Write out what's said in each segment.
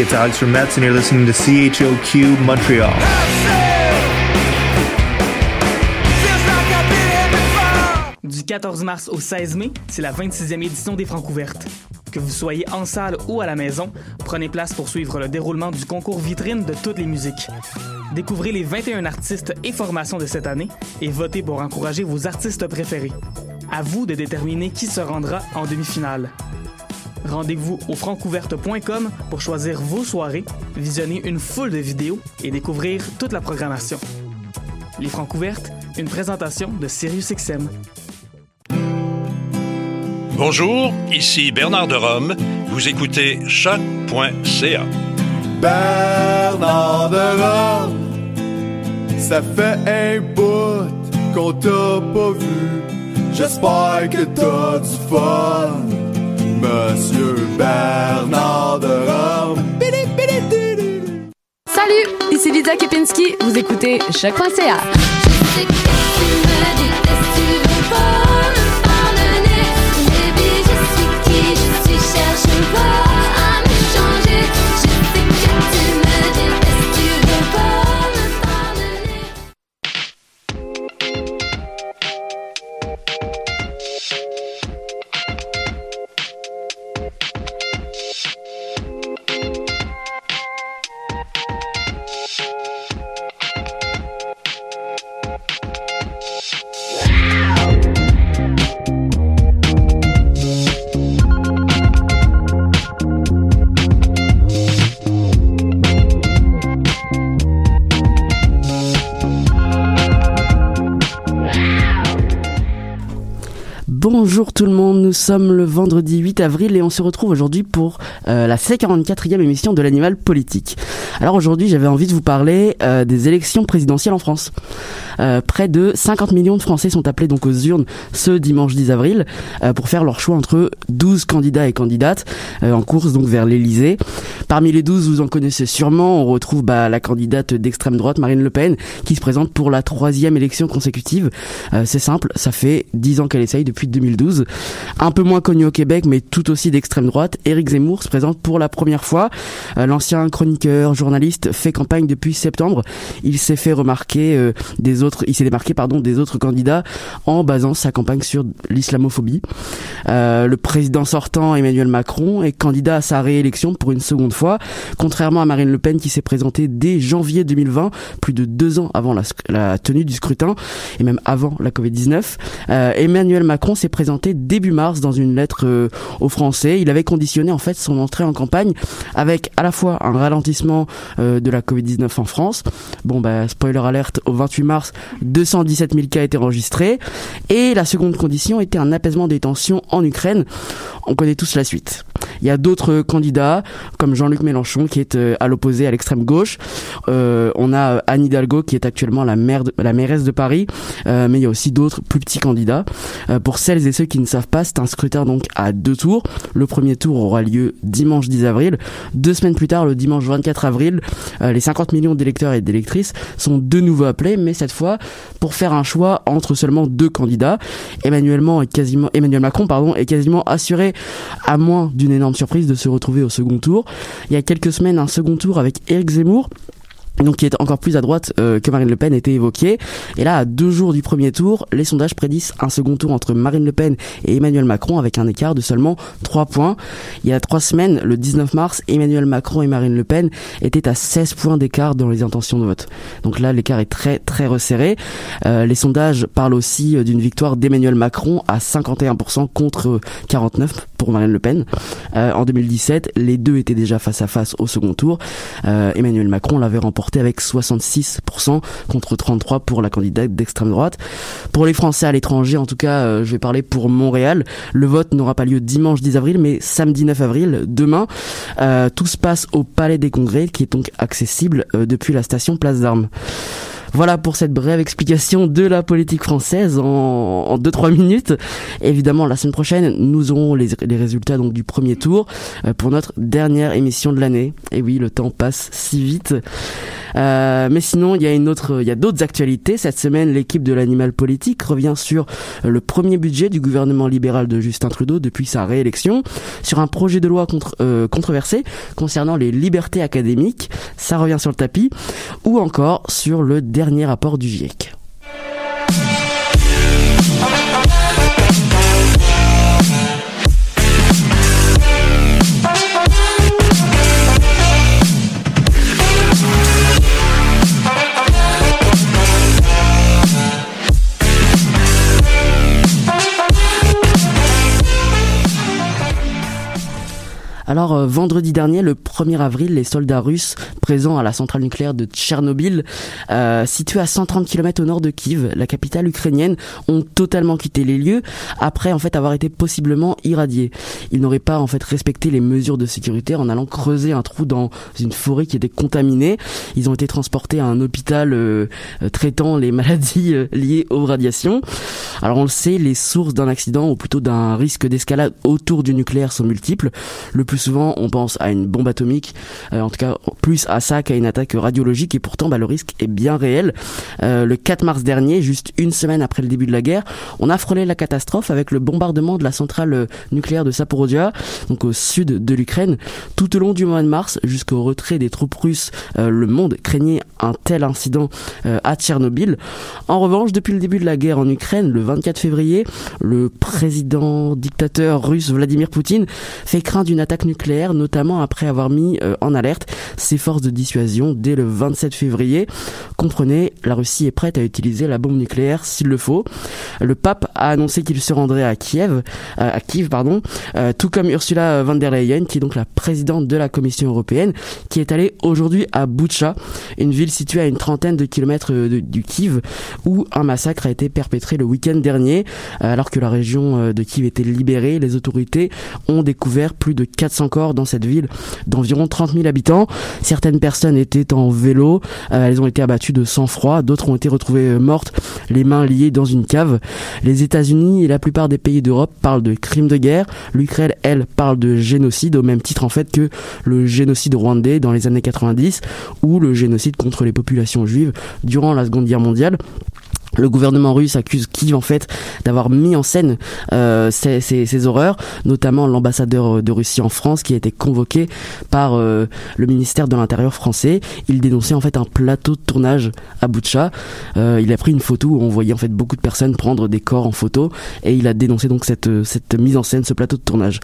It's Alex from Metz, and you're listening to CHOQ Montreal. Du 14 mars au 16 mai, c'est la 26e édition des Francs ouvertes. Que vous soyez en salle ou à la maison, prenez place pour suivre le déroulement du concours vitrine de toutes les musiques. Découvrez les 21 artistes et formations de cette année et votez pour encourager vos artistes préférés. À vous de déterminer qui se rendra en demi-finale. Rendez-vous au francouverte.com pour choisir vos soirées, visionner une foule de vidéos et découvrir toute la programmation. Les Francs ouvertes, une présentation de SiriusXM. Bonjour, ici Bernard de Rome. Vous écoutez choc.ca. Bernard de Rome, ça fait un bout qu'on t'a pas vu. J'espère que t'as du fun, Monsieur Bernard de Rome. Salut, ici Lisa Kepinski. Vous écoutez choc.ca. Bonjour tout le monde, nous sommes le vendredi 8 avril et on se retrouve aujourd'hui pour euh, la C44e émission de l'animal politique. Alors aujourd'hui j'avais envie de vous parler euh, des élections présidentielles en France. Euh, près de 50 millions de Français sont appelés donc aux urnes ce dimanche 10 avril euh, pour faire leur choix entre 12 candidats et candidates euh, en course donc vers l'Elysée. Parmi les 12, vous en connaissez sûrement, on retrouve bah, la candidate d'extrême droite Marine Le Pen qui se présente pour la troisième élection consécutive. C'est simple, ça fait 10 ans qu'elle essaye depuis 2012. Un peu moins connu au Québec, mais tout aussi d'extrême droite, Éric Zemmour se présente pour la première fois. L'ancien chroniqueur, journaliste, fait campagne depuis septembre. Il s'est fait remarquer des autres il s'est démarqué pardon des autres candidats en basant sa campagne sur l'islamophobie. Euh, le président sortant Emmanuel Macron est candidat à sa réélection pour une seconde fois, contrairement à Marine Le Pen qui s'est présentée dès janvier 2020, plus de deux ans avant la, tenue du scrutin et même avant la Covid-19. Euh, Emmanuel Macron s'est présenté début mars dans une lettre euh, aux Français. Il avait conditionné en fait son entrée en campagne avec à la fois un ralentissement de la Covid-19 en France. Bon bah spoiler alerte au 28 mars 217 000 cas étaient enregistrés. Et la seconde condition était un apaisement des tensions en Ukraine. On connaît tous la suite. Il y a d'autres candidats, comme Jean-Luc Mélenchon, qui est euh, à l'opposé, à l'extrême gauche. Euh, on a euh, Anne Hidalgo, qui est actuellement la, maire la mairesse de Paris. mais il y a aussi d'autres plus petits candidats. pour celles et ceux qui ne savent pas, c'est un scrutin donc à deux tours. Le premier tour aura lieu dimanche 10 avril. Deux semaines plus tard, le dimanche 24 avril, les 50 millions d'électeurs et d'électrices sont de nouveau appelés, mais cette fois pour faire un choix entre seulement deux candidats. Emmanuel, quasiment, Emmanuel Macron pardon, est quasiment assuré, à moins d'une énorme surprise, de se retrouver au second tour. Il y a quelques semaines, un second tour avec Éric Zemmour donc qui est encore plus à droite euh, que Marine Le Pen était évoqué. Et là, à deux jours du premier tour, les sondages prédisent un second tour entre Marine Le Pen et Emmanuel Macron avec un écart de seulement trois points. Il y a trois semaines, le 19 mars, Emmanuel Macron et Marine Le Pen étaient à 16 points d'écart dans les intentions de vote. Donc là, l'écart est très très resserré. Euh, les sondages parlent aussi euh, d'une victoire d'Emmanuel Macron à 51% contre 49 pour Marine Le Pen. en 2017, les deux étaient déjà face à face au second tour. Emmanuel Macron l'avait remporté avec 66% contre 33% pour la candidate d'extrême droite. Pour les Français à l'étranger, en tout cas, euh, je vais parler pour Montréal. Le vote n'aura pas lieu dimanche 10 avril, mais samedi 9 avril, demain. Euh, tout se passe au Palais des Congrès, qui est donc accessible euh, depuis la station Place d'Armes. Voilà pour cette brève explication de la politique française en 2-3 minutes. Évidemment, la semaine prochaine, nous aurons les, résultats donc du premier tour pour notre dernière émission de l'année. Et oui, le temps passe si vite. Euh, mais sinon, il y a une autre, il y a d'autres actualités. Cette semaine, l'équipe de l'animal politique revient sur le premier budget du gouvernement libéral de Justin Trudeau depuis sa réélection, sur un projet de loi contre, euh, controversé concernant les libertés académiques. Ça revient sur le tapis, ou encore sur le dernier rapport du GIEC. Alors euh, vendredi dernier, le 1er avril, les soldats russes présents à la centrale nucléaire de Tchernobyl, euh, située à 130 km au nord de Kiev, la capitale ukrainienne, ont totalement quitté les lieux après en fait avoir été possiblement irradiés. Ils n'auraient pas en fait respecté les mesures de sécurité en allant creuser un trou dans une forêt qui était contaminée. Ils ont été transportés à un hôpital euh, euh, traitant les maladies liées aux radiations. Alors on le sait, les sources d'un accident ou plutôt d'un risque d'escalade autour du nucléaire sont multiples. Le plus souvent, on pense à une bombe atomique, euh, en tout cas plus à ça qu'à une attaque radiologique, et pourtant, bah, le risque est bien réel. Euh, le 4 mars dernier, juste une semaine après le début de la guerre, on a frôlé la catastrophe avec le bombardement de la centrale euh, nucléaire de Saporodja, donc au sud de l'Ukraine. Tout au long du mois de mars, jusqu'au retrait des troupes russes, le monde craignait un tel incident à Tchernobyl. En revanche, depuis le début de la guerre en Ukraine, le 24 février, le président dictateur russe Vladimir Poutine fait craindre une attaque nucléaire, notamment après avoir mis euh, en alerte ses forces de dissuasion dès le 27 février. Comprenez, la Russie est prête à utiliser la bombe nucléaire s'il le faut. Le pape a annoncé qu'il se rendrait à Kiev, euh, à Kiev pardon, euh, tout comme Ursula von der Leyen, qui est donc la présidente de la Commission européenne, qui est allée aujourd'hui à Butcha, une ville située à une trentaine de kilomètres du Kiev, où un massacre a été perpétré le week-end dernier, alors que la région de Kiev était libérée. Les autorités ont découvert plus de 400 encore dans cette ville d'environ 30 000 habitants. Certaines personnes étaient en vélo, euh, elles ont été abattues de sang-froid, d'autres ont été retrouvées euh, mortes, les mains liées dans une cave. Les États-Unis et la plupart des pays d'Europe parlent de crimes de guerre. L'Ukraine, elle, parle de génocide au même titre en fait que le génocide rwandais dans les années 90 ou le génocide contre les populations juives durant la Seconde Guerre mondiale. Le gouvernement russe accuse Kiev en fait d'avoir mis en scène euh, ces, horreurs, notamment l'ambassadeur de Russie en France qui a été convoqué par euh, le ministère de l'Intérieur français. Il dénonçait en fait un plateau de tournage à Boutcha. Euh, il a pris une photo où on voyait en fait beaucoup de personnes prendre des corps en photo et il a dénoncé donc cette, cette mise en scène, ce plateau de tournage.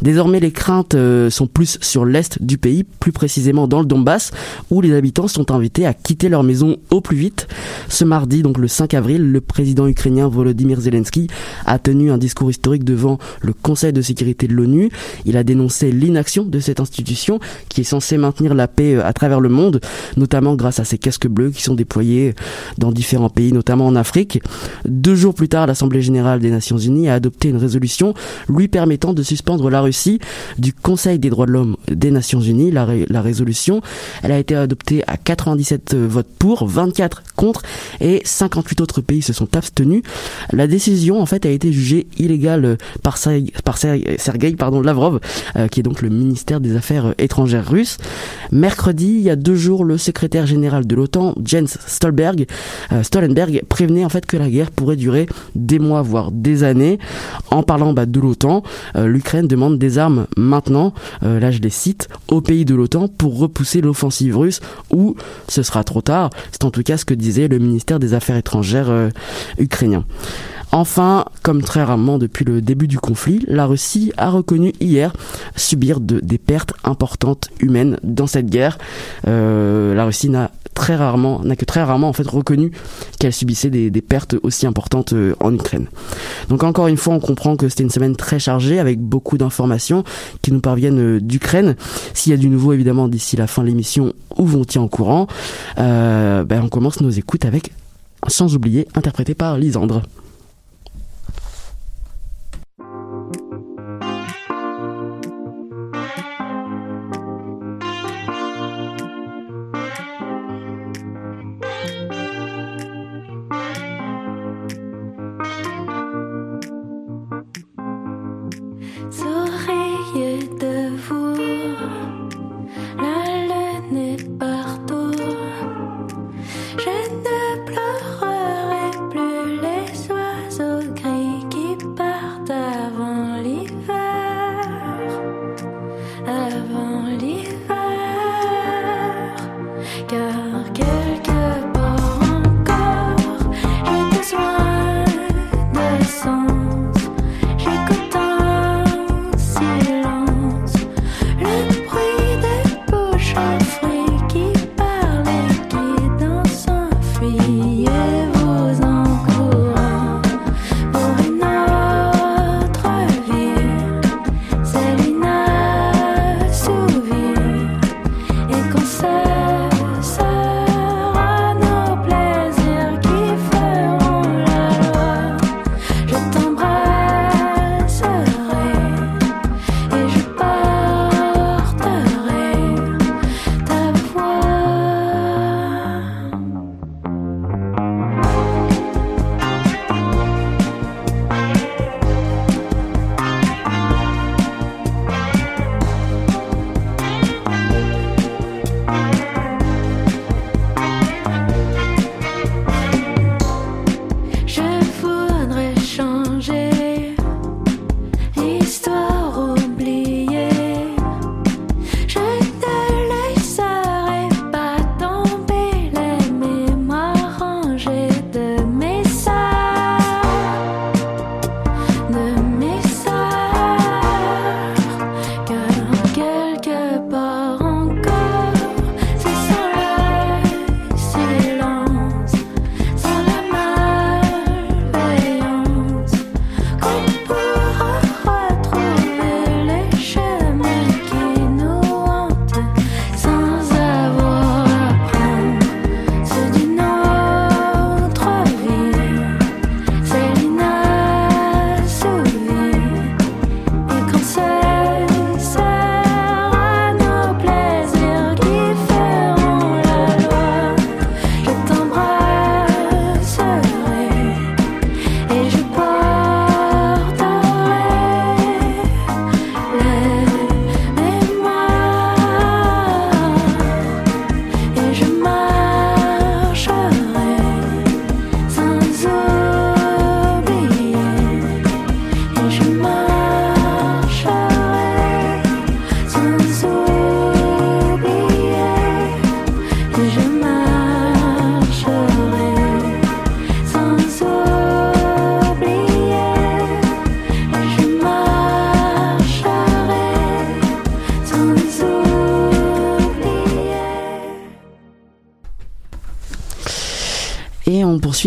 Désormais les craintes euh, sont plus sur l'est du pays, plus précisément dans le Donbass, où les habitants sont invités à quitter leur maison au plus vite. Ce mardi, donc le 5 avril, le président ukrainien Volodymyr Zelensky a tenu un discours historique devant le Conseil de sécurité de l'ONU. Il a dénoncé l'inaction de cette institution qui est censée maintenir la paix euh, à travers le monde, notamment grâce à ses casques bleus qui sont déployés dans différents pays, notamment en Afrique. Deux jours plus tard, l'Assemblée générale des Nations unies a adopté une résolution lui permettant de suspendre la Russie du Conseil des droits de l'homme des Nations unies. La, la résolution, elle a été adoptée à 97 euh, votes pour, 24 contre et 50 58 autres pays se sont abstenus. La décision en fait a été jugée illégale euh, par, par Sergei Lavrov, euh, qui est donc le ministère des Affaires étrangères russe. Mercredi, il y a deux jours, le secrétaire général de l'OTAN, Jens Stolberg, euh, Stoltenberg, prévenait en fait que la guerre pourrait durer des mois, voire des années. En parlant bah, de l'OTAN, l'Ukraine demande des armes maintenant, là je les cite, aux pays de l'OTAN pour repousser l'offensive russe ou ce sera trop tard. C'est en tout cas ce que disait le ministère des Affaires étrangères euh, ukrainien. Enfin, comme très rarement depuis le début du conflit, la Russie a reconnu hier subir de, des pertes importantes humaines dans cette guerre. Euh, la Russie n'a très rarement, n'a que très rarement en fait reconnu qu'elle subissait des, pertes aussi importantes euh, en Ukraine. Donc encore une fois, on comprend que c'était une semaine très chargée avec beaucoup d'informations qui nous parviennent d'Ukraine. S'il y a du nouveau évidemment d'ici la fin de l'émission, où vont ils en courant? Ben, On commence nos écoutes avec sans oublier interprété par Lisandre.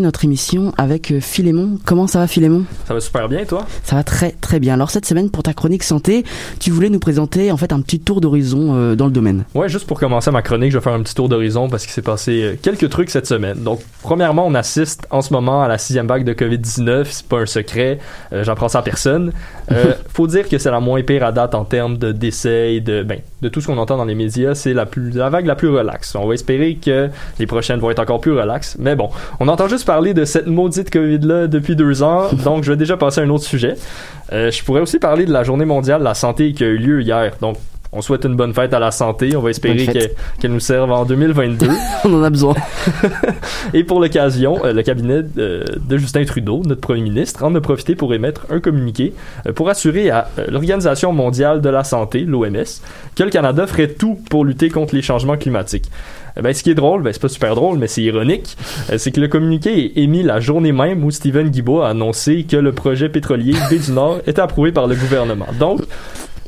Notre émission avec euh, Philémon. Comment ça va Philémon? Ça va super bien, toi Ça va très très bien. Alors cette semaine, pour ta chronique santé, tu voulais nous présenter en fait un petit tour d'horizon euh, dans le domaine. Ouais, juste pour commencer ma chronique, je vais faire un petit tour d'horizon parce qu'il s'est passé euh, quelques trucs cette semaine. Donc, premièrement, on assiste en ce moment à la sixième vague de COVID-19. C'est pas un secret, euh, j'en prends ça à personne. Euh, faut dire que c'est la moins pire à date en termes de décès et de, ben, de tout ce qu'on entend dans les médias. C'est la, plus, la vague la plus relaxe. On va espérer que les prochaines vont être encore plus relaxes. Mais bon, on entend juste parler de cette maudite COVID-là depuis deux ans. Donc, je vais déjà passer à un autre sujet. Euh, je pourrais aussi parler de la journée mondiale de la santé qui a eu lieu hier. Donc, on souhaite une bonne fête à la santé. On va espérer qu'elle nous serve en 2022. on en a besoin. Et pour l'occasion, euh, le cabinet de, de Justin Trudeau, notre premier ministre, en a profité pour émettre un communiqué euh, pour assurer à euh, l'Organisation mondiale de la santé, l'OMS, que le Canada ferait tout pour lutter contre les changements climatiques. Eh ben, ce qui est drôle, ben, c'est pas super drôle, mais c'est ironique, euh, c'est que le communiqué est émis la journée même où Stephen Guilbeault a annoncé que le projet pétrolier Baie du Nord était approuvé par le gouvernement. Donc,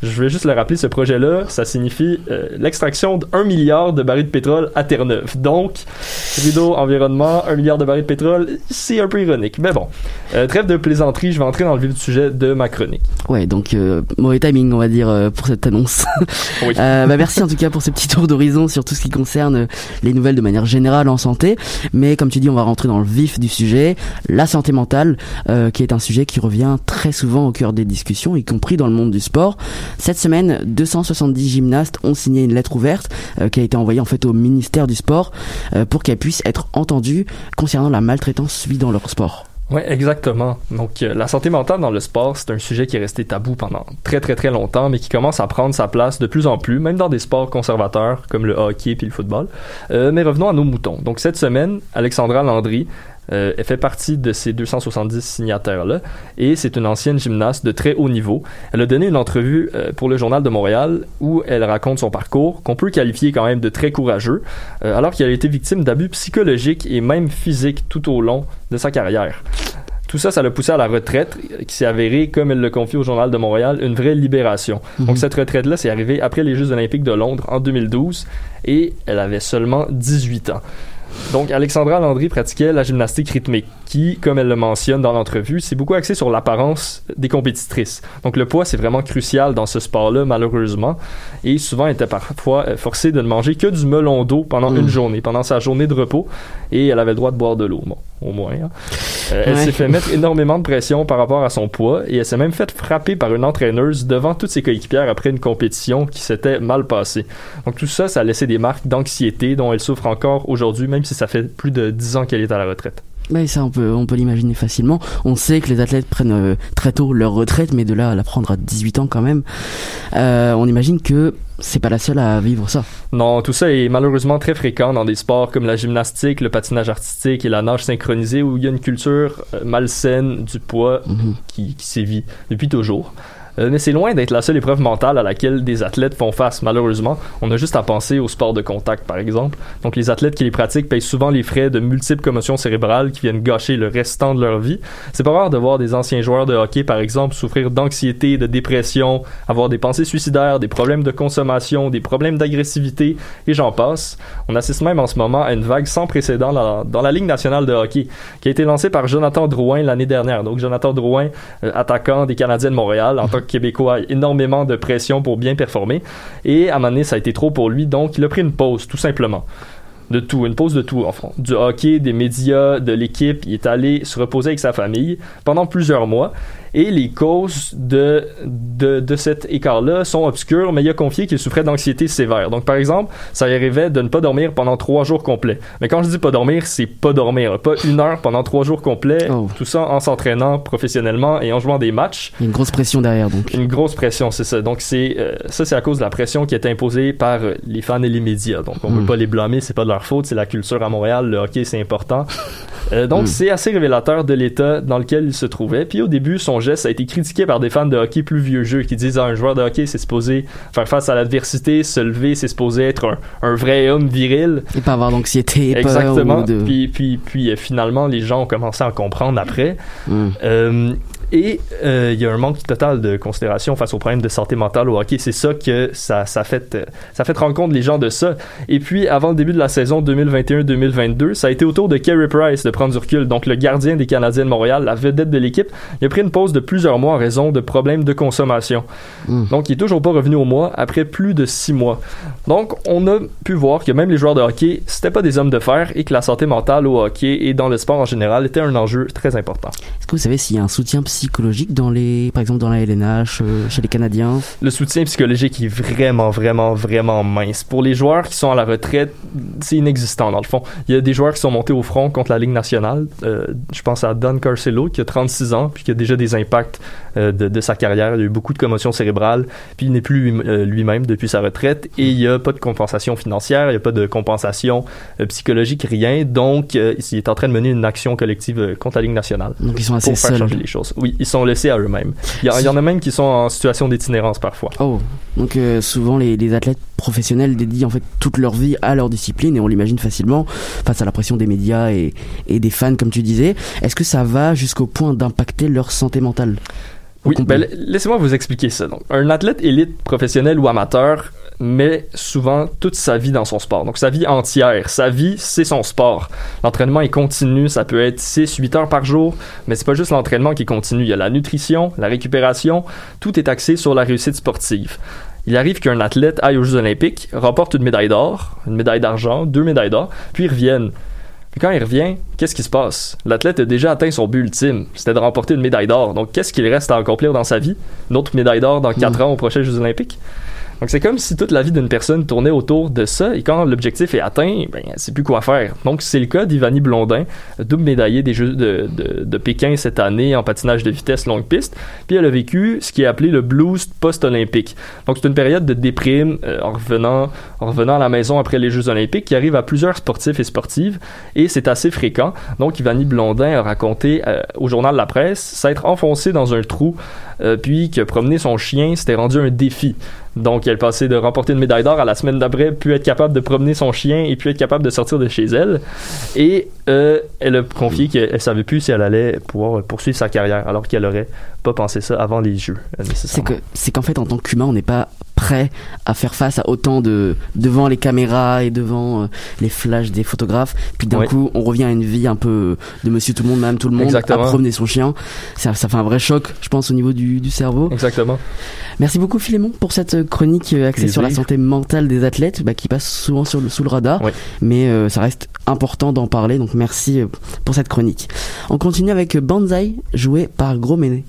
je vais juste le rappeler, ce projet-là, ça signifie euh, l'extraction d'un milliard de barils de pétrole à Terre-Neuve. Donc, Trudeau, environnement, un milliard de barils de pétrole, c'est un peu ironique. Mais bon, euh, trêve de plaisanterie, je vais entrer dans le vif du sujet de ma chronique. Ouais, donc euh, mauvais timing, on va dire, euh, pour cette annonce. Oui. Euh, bah, merci en tout cas pour ce petit tour d'horizon sur tout ce qui concerne euh, les nouvelles de manière générale en santé. Mais comme tu dis, on va rentrer dans le vif du sujet, la santé mentale, euh, qui est un sujet qui revient très souvent au cœur des discussions, y compris dans le monde du sport. Cette semaine, 270 gymnastes ont signé une lettre ouverte euh, qui a été envoyée en fait au ministère du sport euh, pour qu'elle puisse être entendue concernant la maltraitance subie dans leur sport. Oui, exactement. Donc, euh, la santé mentale dans le sport, c'est un sujet qui est resté tabou pendant très, très, très longtemps, mais qui commence à prendre sa place de plus en plus, même dans des sports conservateurs comme le hockey puis le football. Mais revenons à nos moutons. Donc, cette semaine, Alexandra Landry, euh, elle fait partie de ces 270 signataires-là et c'est une ancienne gymnaste de très haut niveau. Elle a donné une entrevue euh, pour le Journal de Montréal où elle raconte son parcours, qu'on peut qualifier quand même de très courageux, euh, alors qu'elle a été victime d'abus psychologiques et même physiques tout au long de sa carrière. Tout ça, ça l'a poussé à la retraite, qui s'est avérée, comme elle le confie au Journal de Montréal, une vraie libération. Donc cette retraite-là, c'est arrivé après les Jeux olympiques de Londres en 2012 et elle avait seulement 18 ans. Donc, Alexandra Landry pratiquait la gymnastique rythmique, qui, comme elle le mentionne dans l'entrevue, c'est beaucoup axé sur l'apparence des compétitrices. Donc, le poids, c'est vraiment crucial dans ce sport-là, malheureusement. Et souvent, elle était parfois euh, forcée de ne manger que du melon d'eau pendant Mm. une journée, pendant sa journée de repos. Et elle avait le droit de boire de l'eau, bon, au moins. hein. Euh, elle Ouais. s'est fait mettre énormément de pression par rapport à son poids et elle s'est même fait frapper par une entraîneuse devant toutes ses coéquipières après une compétition qui s'était mal passée. Donc tout ça, ça a laissé des marques d'anxiété dont elle souffre encore aujourd'hui, même si ça fait plus de 10 ans qu'elle est à la retraite. Mais ça, on peut, on peut l'imaginer facilement. On sait que les athlètes prennent euh, très tôt leur retraite, mais de là à la prendre à 18 ans quand même, euh, on imagine que c'est pas la seule à vivre ça. Non, tout ça est malheureusement très fréquent dans des sports comme la gymnastique, le patinage artistique et la nage synchronisée où il y a une culture euh, malsaine du poids Mhm. qui, qui sévit depuis toujours. Euh, mais c'est loin d'être la seule épreuve mentale à laquelle des athlètes font face, malheureusement. On a juste à penser au sport de contact, par exemple. Donc, les athlètes qui les pratiquent payent souvent les frais de multiples commotions cérébrales qui viennent gâcher le restant de leur vie. C'est pas rare de voir des anciens joueurs de hockey, par exemple, souffrir d'anxiété, de dépression, avoir des pensées suicidaires, des problèmes de consommation, des problèmes d'agressivité, et j'en passe. On assiste même en ce moment à une vague sans précédent dans, la Ligue nationale de hockey, qui a été lancée par Jonathan Drouin l'année dernière. Donc, Jonathan Drouin, euh, attaquant des Canadiens de Montréal, en tant Québécois, énormément de pression pour bien performer. Et à un moment ça a été trop pour lui, donc il a pris une pause, tout simplement. De tout, une pause de tout, en fond. Du hockey, des médias, de l'équipe. Il est allé se reposer avec sa famille pendant plusieurs mois. Et les causes de, de, de cet écart-là sont obscures, mais il a confié qu'il souffrait d'anxiété sévère. Donc, par exemple, ça y arrivait de ne pas dormir pendant trois jours complets. Mais quand je dis pas dormir, c'est pas dormir. Pas une heure pendant trois jours complets. Oh. Tout ça en s'entraînant professionnellement et en jouant des matchs. Il y a une grosse pression derrière donc. Une grosse pression, c'est ça. Donc c'est euh, ça, c'est à cause de la pression qui est imposée par euh, les fans et les médias. Donc on Mm. peut pas les blâmer, c'est pas de leur faute, c'est la culture à Montréal. Le hockey, c'est important. Euh, donc Mm. c'est assez révélateur de l'état dans lequel il se trouvait. Puis au début, son geste a été critiqué par des fans de hockey plus vieux jeux qui disent ah, un joueur de hockey, c'est supposé faire face à l'adversité, se lever, c'est supposé être un, un vrai homme viril. Et pas avoir d'anxiété, peur Exactement. ou de... Puis, puis, puis euh, finalement, les gens ont commencé à comprendre après. Hmm. Euh, Et euh, il y a un manque total de considération face aux problèmes de santé mentale au hockey. C'est ça que ça, ça, fait, euh, ça fait rendre compte les gens de ça. Et puis, avant le début de la saison 2021-2022, ça a été au tour de Carey Price de prendre du recul. Donc, le gardien des Canadiens de Montréal, la vedette de l'équipe, il a pris une pause de plusieurs mois en raison de problèmes de consommation. Mm. Donc, il est toujours pas revenu au mois après plus de six mois. Donc, on a pu voir que même les joueurs de hockey, c'était pas des hommes de fer et que la santé mentale au hockey et dans le sport en général était un enjeu très important. Est-ce que vous savez s'il y a un soutien psychologique dans les, par exemple dans la LNH, euh, chez les Canadiens? Le soutien psychologique est vraiment, vraiment, vraiment mince. Pour les joueurs qui sont à la retraite, c'est inexistant dans le fond. Il y a des joueurs qui sont montés au front contre la Ligue nationale. Euh, je pense à Don Carcelo qui a 36 ans puis qui a déjà des impacts euh, de, de sa carrière. Il y a eu beaucoup de commotions cérébrales puis il n'est plus lui- euh, lui-même depuis sa retraite et il n'y a pas de compensation financière, il n'y a pas de compensation psychologique, rien. Donc, il est en train de mener une action collective contre la Ligue nationale Donc ils sont assez pour faire seuls. changer les choses. Oui, ils sont laissés à eux-mêmes. Il y, en a même qui sont en situation d'itinérance parfois. Oh, donc euh, souvent les, les athlètes professionnels dédient en fait toute leur vie à leur discipline et on l'imagine facilement face à la pression des médias et, et des fans comme tu disais. Est-ce que ça va jusqu'au point d'impacter leur santé mentale? Oui, ben, la- laissez-moi vous expliquer ça. Donc, un athlète élite, professionnel ou amateur, met souvent toute sa vie dans son sport. Donc, sa vie entière. Sa vie, c'est son sport. L'entraînement est continu. Ça peut être 6, 8 heures par jour. Mais c'est pas juste l'entraînement qui est continu. Il y a la nutrition, la récupération. Tout est axé sur la réussite sportive. Il arrive qu'un athlète aille aux Jeux Olympiques, remporte une médaille d'or, une médaille d'argent, deux médailles d'or, puis il revienne. Puis quand il revient, qu'est-ce qui se passe? L'athlète a déjà atteint son but ultime, c'était de remporter une médaille d'or. Donc qu'est-ce qu'il reste à accomplir dans sa vie? Une autre médaille d'or dans quatre ans aux prochains Jeux Olympiques? Donc c'est comme si toute la vie d'une personne tournait autour de ça et quand l'objectif est atteint, ben c'est plus quoi faire. Donc c'est le cas d'Ivani Blondin, double médaillée des Jeux de, de, de Pékin cette année en patinage de vitesse longue piste. Puis elle a vécu ce qui est appelé le blues post-olympique. Donc c'est une période de déprime euh, en revenant en revenant à la maison après les Jeux olympiques qui arrive à plusieurs sportifs et sportives et c'est assez fréquent. Donc Ivani Blondin a raconté euh, au journal La Presse s'être enfoncé dans un trou euh, puis que promener son chien c'était rendu un défi. Donc, elle passait de remporter une médaille d'or à la semaine d'après, puis être capable de promener son chien et puis être capable de sortir de chez elle. Et euh, elle a confié qu'elle savait plus si elle allait pouvoir poursuivre sa carrière, alors qu'elle aurait pas pensé ça avant les Jeux, euh, C'est que c'est qu'en fait en tant qu'humain on n'est pas prêt à faire face à autant de devant les caméras et devant euh, les flashs des photographes puis d'un Oui. coup on revient à une vie un peu de monsieur tout le monde madame tout le monde Exactement. à promener son chien ça, ça fait un vrai choc je pense au niveau du, du cerveau Exactement. merci beaucoup Philémon pour cette chronique axée sur la santé mentale des athlètes bah, qui passe souvent sur le, sous le radar Oui. mais euh, ça reste important d'en parler donc merci euh, pour cette chronique. On continue avec Banzai joué par Gros Méné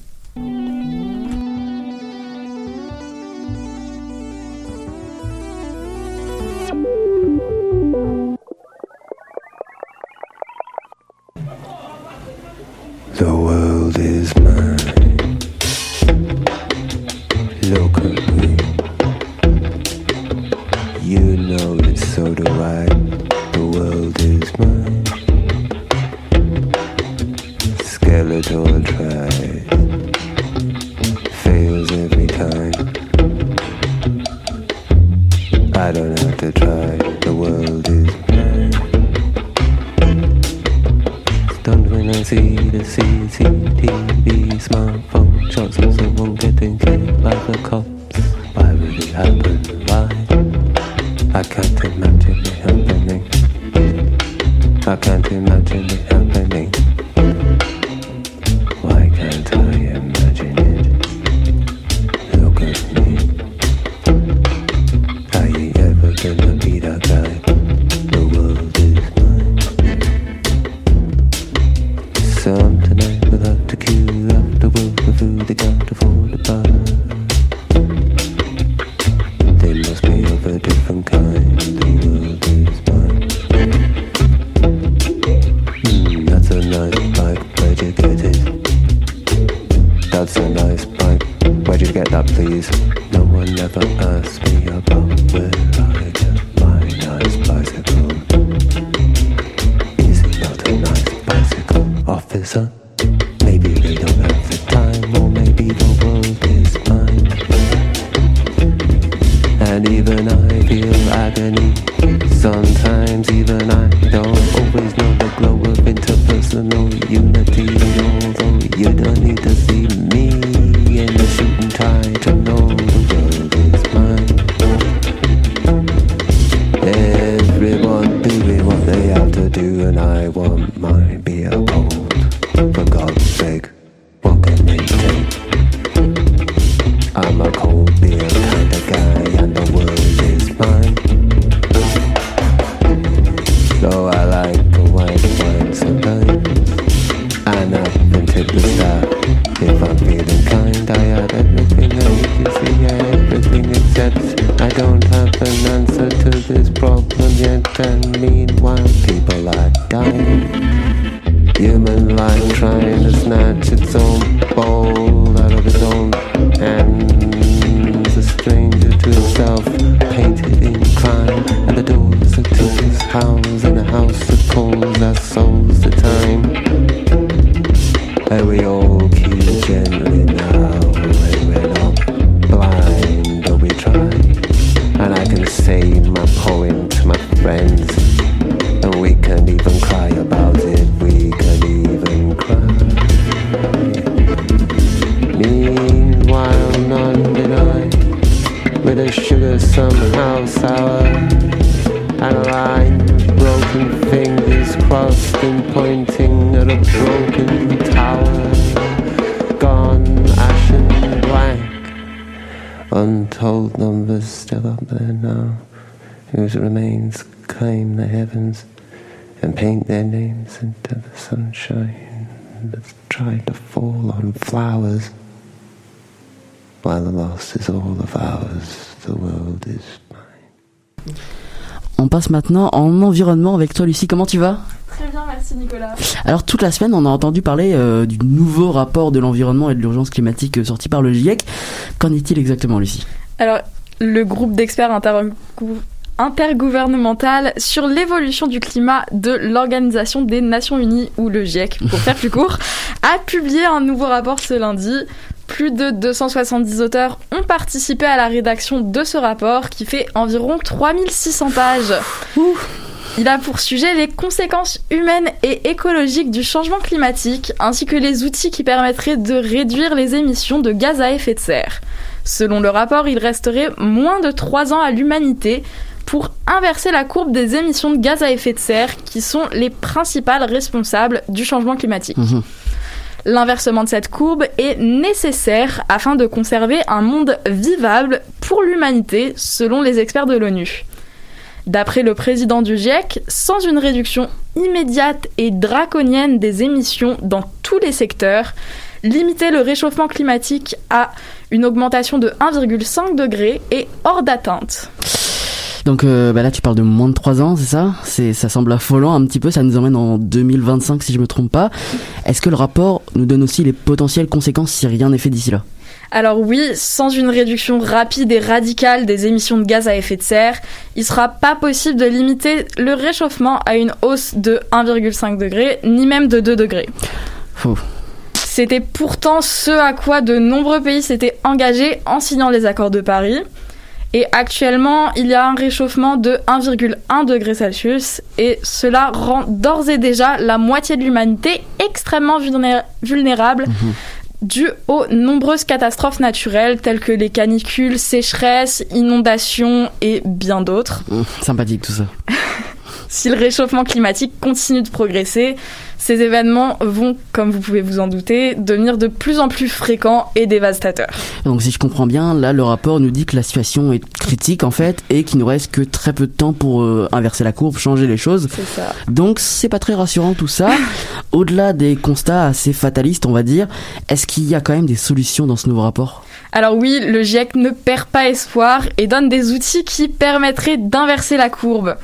baby, don't hurt. Now, whose remains claim the heavens and paint their names into the sunshine that's tried to fall on flowers. While the loss is all of ours, the world is mine. On passe maintenant en environnement avec toi Lucie, comment tu vas? Très bien, merci Nicolas. Alors toute la semaine on a entendu parler euh, du nouveau rapport de l'environnement et de l'urgence climatique euh, sorti par le GIEC. Qu'en est-il exactement Lucie? Alors, le groupe d'experts intergou- intergouvernemental sur l'évolution du climat de l'Organisation des Nations Unies, ou le GIEC pour faire plus court, a publié un nouveau rapport ce lundi. Plus de 270 auteurs ont participé à la rédaction de ce rapport qui fait environ 3600 pages. Il a pour sujet les conséquences humaines et écologiques du changement climatique, ainsi que les outils qui permettraient de réduire les émissions de gaz à effet de serre. Selon le rapport, il resterait moins de 3 ans à l'humanité pour inverser la courbe des émissions de gaz à effet de serre, qui sont les principales responsables du changement climatique. L'inversement de cette courbe est nécessaire afin de conserver un monde vivable pour l'humanité, selon les experts de l'ONU. D'après le président du GIEC, sans une réduction immédiate et draconienne des émissions dans tous les secteurs, limiter le réchauffement climatique à une augmentation de 1,5 degré est hors d'atteinte. Donc euh, bah là tu parles de moins de 3 ans, c'est ça? C'est ça semble affolant un petit peu, ça nous emmène en 2025 si je me trompe pas. Est-ce que le rapport nous donne aussi les potentielles conséquences si rien n'est fait d'ici là? Alors oui, sans une réduction rapide et radicale des émissions de gaz à effet de serre, il sera pas possible de limiter le réchauffement à une hausse de 1,5 degré, ni même de 2 degrés. Faux. C'était pourtant ce à quoi de nombreux pays s'étaient engagés en signant les accords de Paris. Et actuellement, il y a un réchauffement de 1,1 degré Celsius et cela rend d'ores et déjà la moitié de l'humanité extrêmement vulné- vulnérable dû aux nombreuses catastrophes naturelles telles que les canicules, sécheresses, inondations et bien d'autres. Hum, sympathique tout ça. Si le réchauffement climatique continue de progresser, ces événements vont, comme vous pouvez vous en douter, devenir de plus en plus fréquents et dévastateurs. Donc si je comprends bien, là le rapport nous dit que la situation est critique en fait et qu'il nous reste que très peu de temps pour euh, inverser la courbe, changer les choses. C'est ça. Donc c'est pas très rassurant tout ça. Au-delà des constats assez fatalistes, on va dire, est-ce qu'il y a quand même des solutions dans ce nouveau rapport? Alors oui, le GIEC ne perd pas espoir et donne des outils qui permettraient d'inverser la courbe.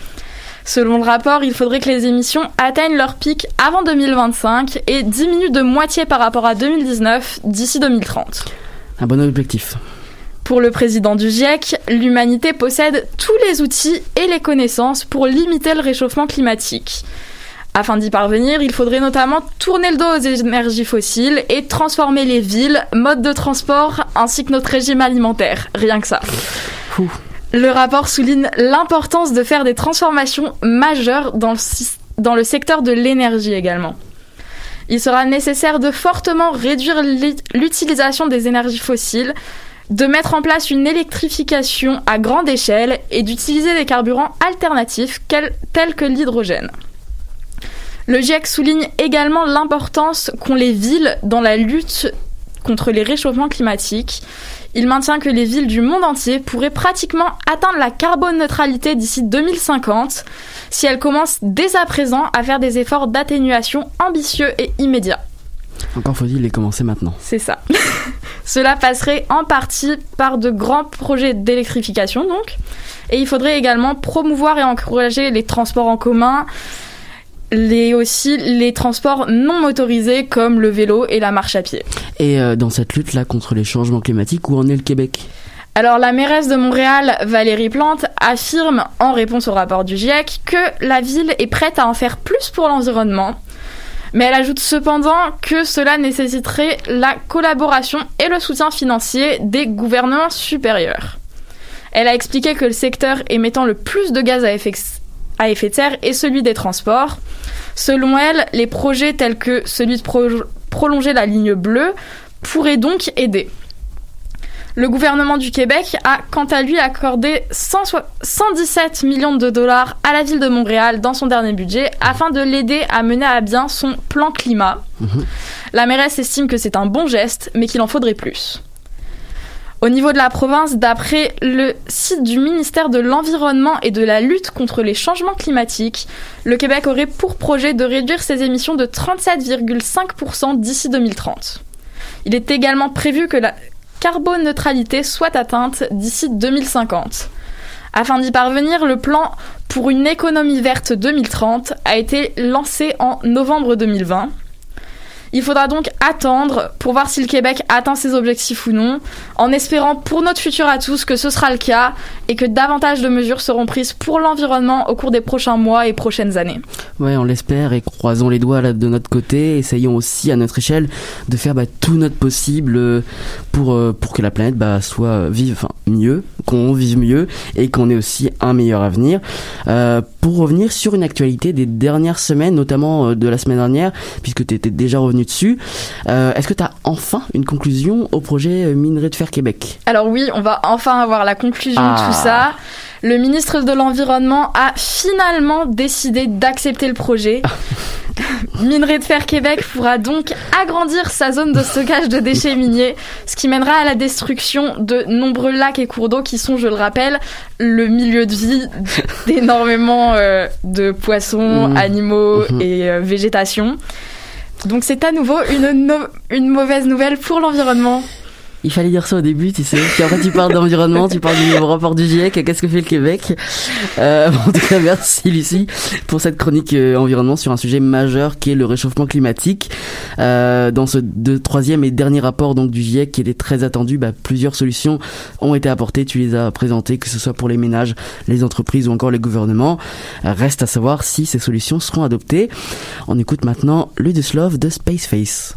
Selon le rapport, il faudrait que les émissions atteignent leur pic avant 2025 et diminuent de moitié par rapport à 2019 d'ici 2030. Un bon objectif. Pour le président du GIEC, l'humanité possède tous les outils et les connaissances pour limiter le réchauffement climatique. Afin d'y parvenir, il faudrait notamment tourner le dos aux énergies fossiles et transformer les villes, modes de transport ainsi que notre régime alimentaire. Rien que ça. Ouh. Le rapport souligne l'importance de faire des transformations majeures dans le, secteur de l'énergie également. Il sera nécessaire de fortement réduire l'i- l'utilisation des énergies fossiles, de mettre en place une électrification à grande échelle et d'utiliser des carburants alternatifs tels que l'hydrogène. Le GIEC souligne également l'importance qu'ont les villes dans la lutte contre les réchauffements climatiques. Il maintient que les villes du monde entier pourraient pratiquement atteindre la carbone neutralité d'ici 2050 si elles commencent dès à présent à faire des efforts d'atténuation ambitieux et immédiats. Encore faut-il les commencer maintenant. C'est ça. Cela passerait en partie par de grands projets d'électrification, donc. Et il faudrait également promouvoir et encourager les transports en commun, les, aussi les transports non motorisés comme le vélo et la marche à pied. Et euh, dans cette lutte là contre les changements climatiques, où en est le Québec? Alors la mairesse de Montréal, Valérie Plante, affirme en réponse au rapport du GIEC que la ville est prête à en faire plus pour l'environnement. Mais elle ajoute cependant que cela nécessiterait la collaboration et le soutien financier des gouvernements supérieurs. Elle a expliqué que le secteur émettant le plus de gaz à effet, à effet de serre est celui des transports. Selon elle, les projets tels que celui de pro- prolonger la ligne bleue pourraient donc aider. Le gouvernement du Québec a quant à lui accordé 100 117 millions de dollars à la ville de Montréal dans son dernier budget afin de l'aider à mener à bien son plan climat. La mairesse estime que c'est un bon geste, mais qu'il en faudrait plus. Au niveau de la province, d'après le site du ministère de l'Environnement et de la lutte contre les changements climatiques, le Québec aurait pour projet de réduire ses émissions de 37,5% d'ici 2030. Il est également prévu que la carboneutralité soit atteinte d'ici 2050. Afin d'y parvenir, le plan pour une économie verte 2030 a été lancé en novembre 2020. Il faudra donc attendre pour voir si le Québec atteint ses objectifs ou non, en espérant pour notre futur à tous que ce sera le cas et que davantage de mesures seront prises pour l'environnement au cours des prochains mois et prochaines années. Ouais, on l'espère et croisons les doigts de notre côté. Essayons aussi à notre échelle de faire bah, tout notre possible euh, pour euh, pour que la planète bah, soit vive mieux, qu'on vive mieux et qu'on ait aussi un meilleur avenir. Euh, pour revenir sur une actualité des dernières semaines, notamment euh, de la semaine dernière, puisque tu étais déjà revenu dessus, euh, est-ce que tu as enfin une conclusion au projet euh, Minerai de Fer Québec? Alors oui, on va enfin avoir la conclusion Ah. de tout ça. Le ministre de l'Environnement a finalement décidé d'accepter le projet. Minerai de Fer Québec pourra donc agrandir sa zone de stockage de déchets miniers, ce qui mènera à la destruction de nombreux lacs et cours d'eau qui sont, je le rappelle, le milieu de vie d'énormément euh, de poissons, Mhm. animaux Mhm. et euh, végétation. Donc c'est à nouveau une, no- une mauvaise nouvelle pour l'environnement. Il fallait dire ça au début, tu sais. Puis après, tu parles d'environnement, tu parles du rapport du GIEC, qu'est-ce que fait le Québec euh, En tout cas, merci Lucie pour cette chronique euh, environnement sur un sujet majeur qui est le réchauffement climatique. Euh, dans ce deux, troisième et dernier rapport donc du GIEC qui était très attendu, bah, plusieurs solutions ont été apportées. Tu les as présentées, que ce soit pour les ménages, les entreprises ou encore les gouvernements. Reste à savoir si ces solutions seront adoptées. On écoute maintenant Ludoslov de Spaceface.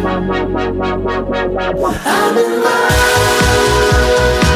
I'm in love.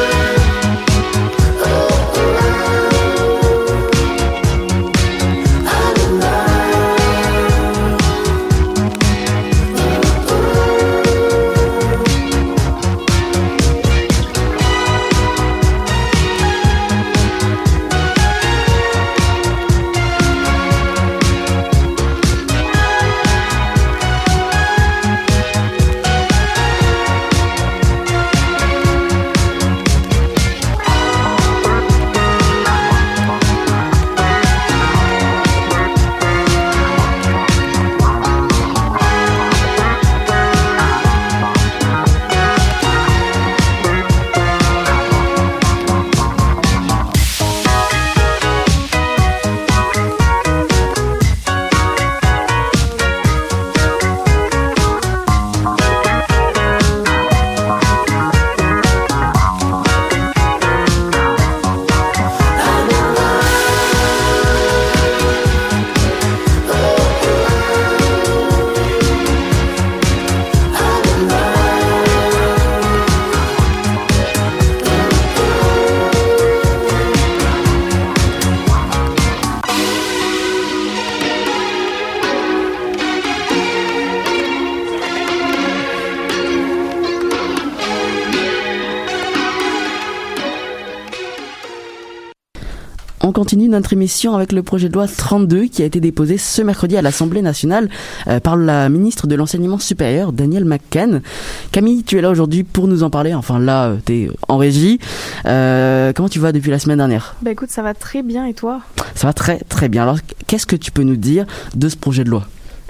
On continue notre émission avec le projet de loi 32 qui a été déposé ce mercredi à l'Assemblée nationale euh, par la ministre de l'Enseignement supérieur, Daniel McCann. Camille, tu es là aujourd'hui pour nous en parler. Enfin là, euh, tu es en régie. Euh, comment tu vas depuis la semaine dernière? Bah écoute, ça va très bien et toi? Ça va très très bien. Alors qu'est-ce que tu peux nous dire de ce projet de loi?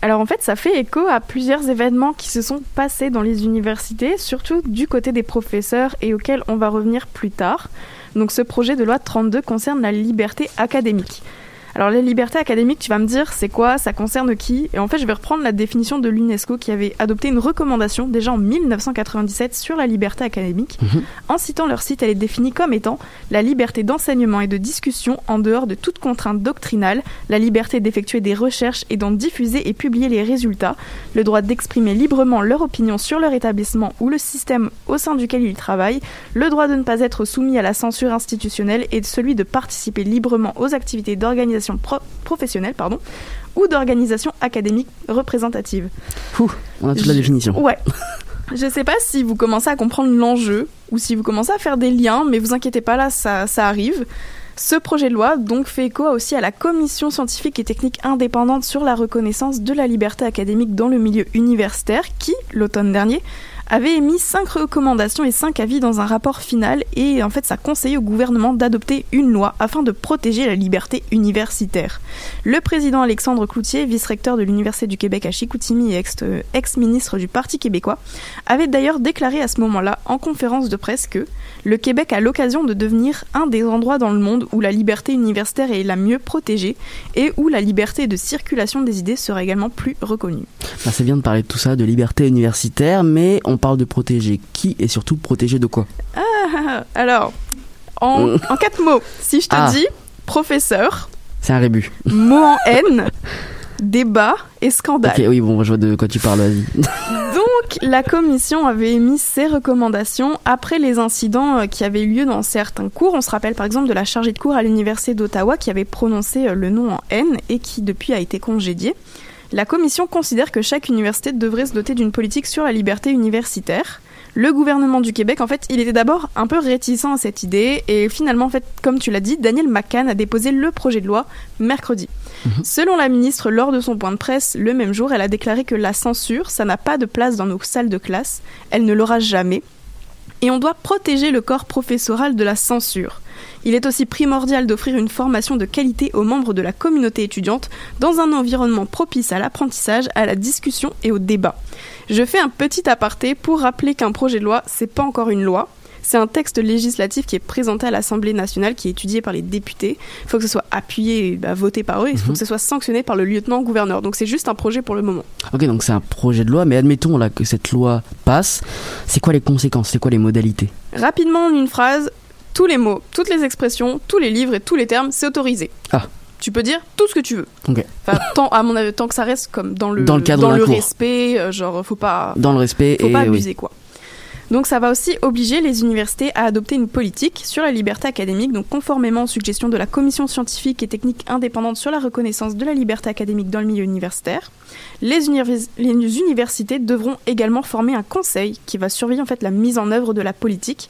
Alors en fait, ça fait écho à plusieurs événements qui se sont passés dans les universités, surtout du côté des professeurs et auxquels on va revenir plus tard. Donc ce projet de loi 32 concerne la liberté académique. Alors les libertés académiques, tu vas me dire, c'est quoi? Ça concerne qui? Et en fait, je vais reprendre la définition de l'UNESCO qui avait adopté une recommandation déjà en 1997 sur la liberté académique. Mhm. En citant leur site, elle est définie comme étant la liberté d'enseignement et de discussion en dehors de toute contrainte doctrinale, la liberté d'effectuer des recherches et d'en diffuser et publier les résultats, le droit d'exprimer librement leur opinion sur leur établissement ou le système au sein duquel ils travaillent, le droit de ne pas être soumis à la censure institutionnelle et celui de participer librement aux activités d'organisation pro- professionnelle pardon, ou d'organisation académique représentative. Ouh, On a toute la définition. Ouais. Je sais pas si vous commencez à comprendre l'enjeu ou si vous commencez à faire des liens, mais vous inquiétez pas, là, ça, ça arrive. Ce projet de loi donc fait écho aussi à la commission scientifique et technique indépendante sur la reconnaissance de la liberté académique dans le milieu universitaire qui, l'automne dernier, avait émis cinq recommandations et cinq avis dans un rapport final et en fait ça conseillait au gouvernement d'adopter une loi afin de protéger la liberté universitaire. Le président Alexandre Cloutier, vice-recteur de l'Université du Québec à Chicoutimi et ex- ex-ministre du Parti québécois, avait d'ailleurs déclaré à ce moment-là en conférence de presse que le Québec a l'occasion de devenir un des endroits dans le monde où la liberté universitaire est la mieux protégée et où la liberté de circulation des idées sera également plus reconnue. Bah, c'est bien de parler de tout ça, de liberté universitaire, mais on parle de protéger qui et surtout protéger de quoi Ah, alors, en, en quatre mots, si je te Ah. dis professeur, C'est un rébut. mot en haine, débat et scandale. Ok, oui, bon, je vois de quoi tu parles, vas-y. Donc, la commission avait émis ses recommandations après les incidents euh, qui avaient eu lieu dans certains cours. On se rappelle par exemple de la chargée de cours à l'université d'Ottawa qui avait prononcé euh, le nom en haine et qui depuis a été congédiée. La commission considère que chaque université devrait se doter d'une politique sur la liberté universitaire. Le gouvernement du Québec, en fait, il était d'abord un peu réticent à cette idée et finalement, en fait, comme tu l'as dit, Daniel McCann a déposé le projet de loi mercredi. Selon la ministre, lors de son point de presse le même jour, elle a déclaré que la censure, ça n'a pas de place dans nos salles de classe, elle ne l'aura jamais. Et on doit protéger le corps professoral de la censure. Il est aussi primordial d'offrir une formation de qualité aux membres de la communauté étudiante dans un environnement propice à l'apprentissage, à la discussion et au débat. Je fais un petit aparté pour rappeler qu'un projet de loi, c'est pas encore une loi. C'est un texte législatif qui est présenté à l'Assemblée nationale, qui est étudié par les députés. Il faut que ce soit appuyé et bah, voté par eux. Il faut que ce soit sanctionné par le lieutenant-gouverneur. Donc c'est juste un projet pour le moment. Ok, donc c'est un projet de loi, mais admettons là que cette loi passe. C'est quoi les conséquences? C'est quoi les modalités? Rapidement, en une phrase, tous les mots, toutes les expressions, tous les livres et tous les termes, c'est autorisé. Ah. Tu peux dire tout ce que tu veux. Ok. Enfin, tant, à mon avis, tant que ça reste comme dans le, Dans le cadre la le cour. respect, euh, genre, faut pas, Dans le respect faut et pas oui. abuser, quoi. Donc ça va aussi obliger les universités à adopter une politique sur la liberté académique, donc conformément aux suggestions de la Commission scientifique et technique indépendante sur la reconnaissance de la liberté académique dans le milieu universitaire. Les, univers- les universités devront également former un conseil qui va surveiller en fait la mise en œuvre de la politique,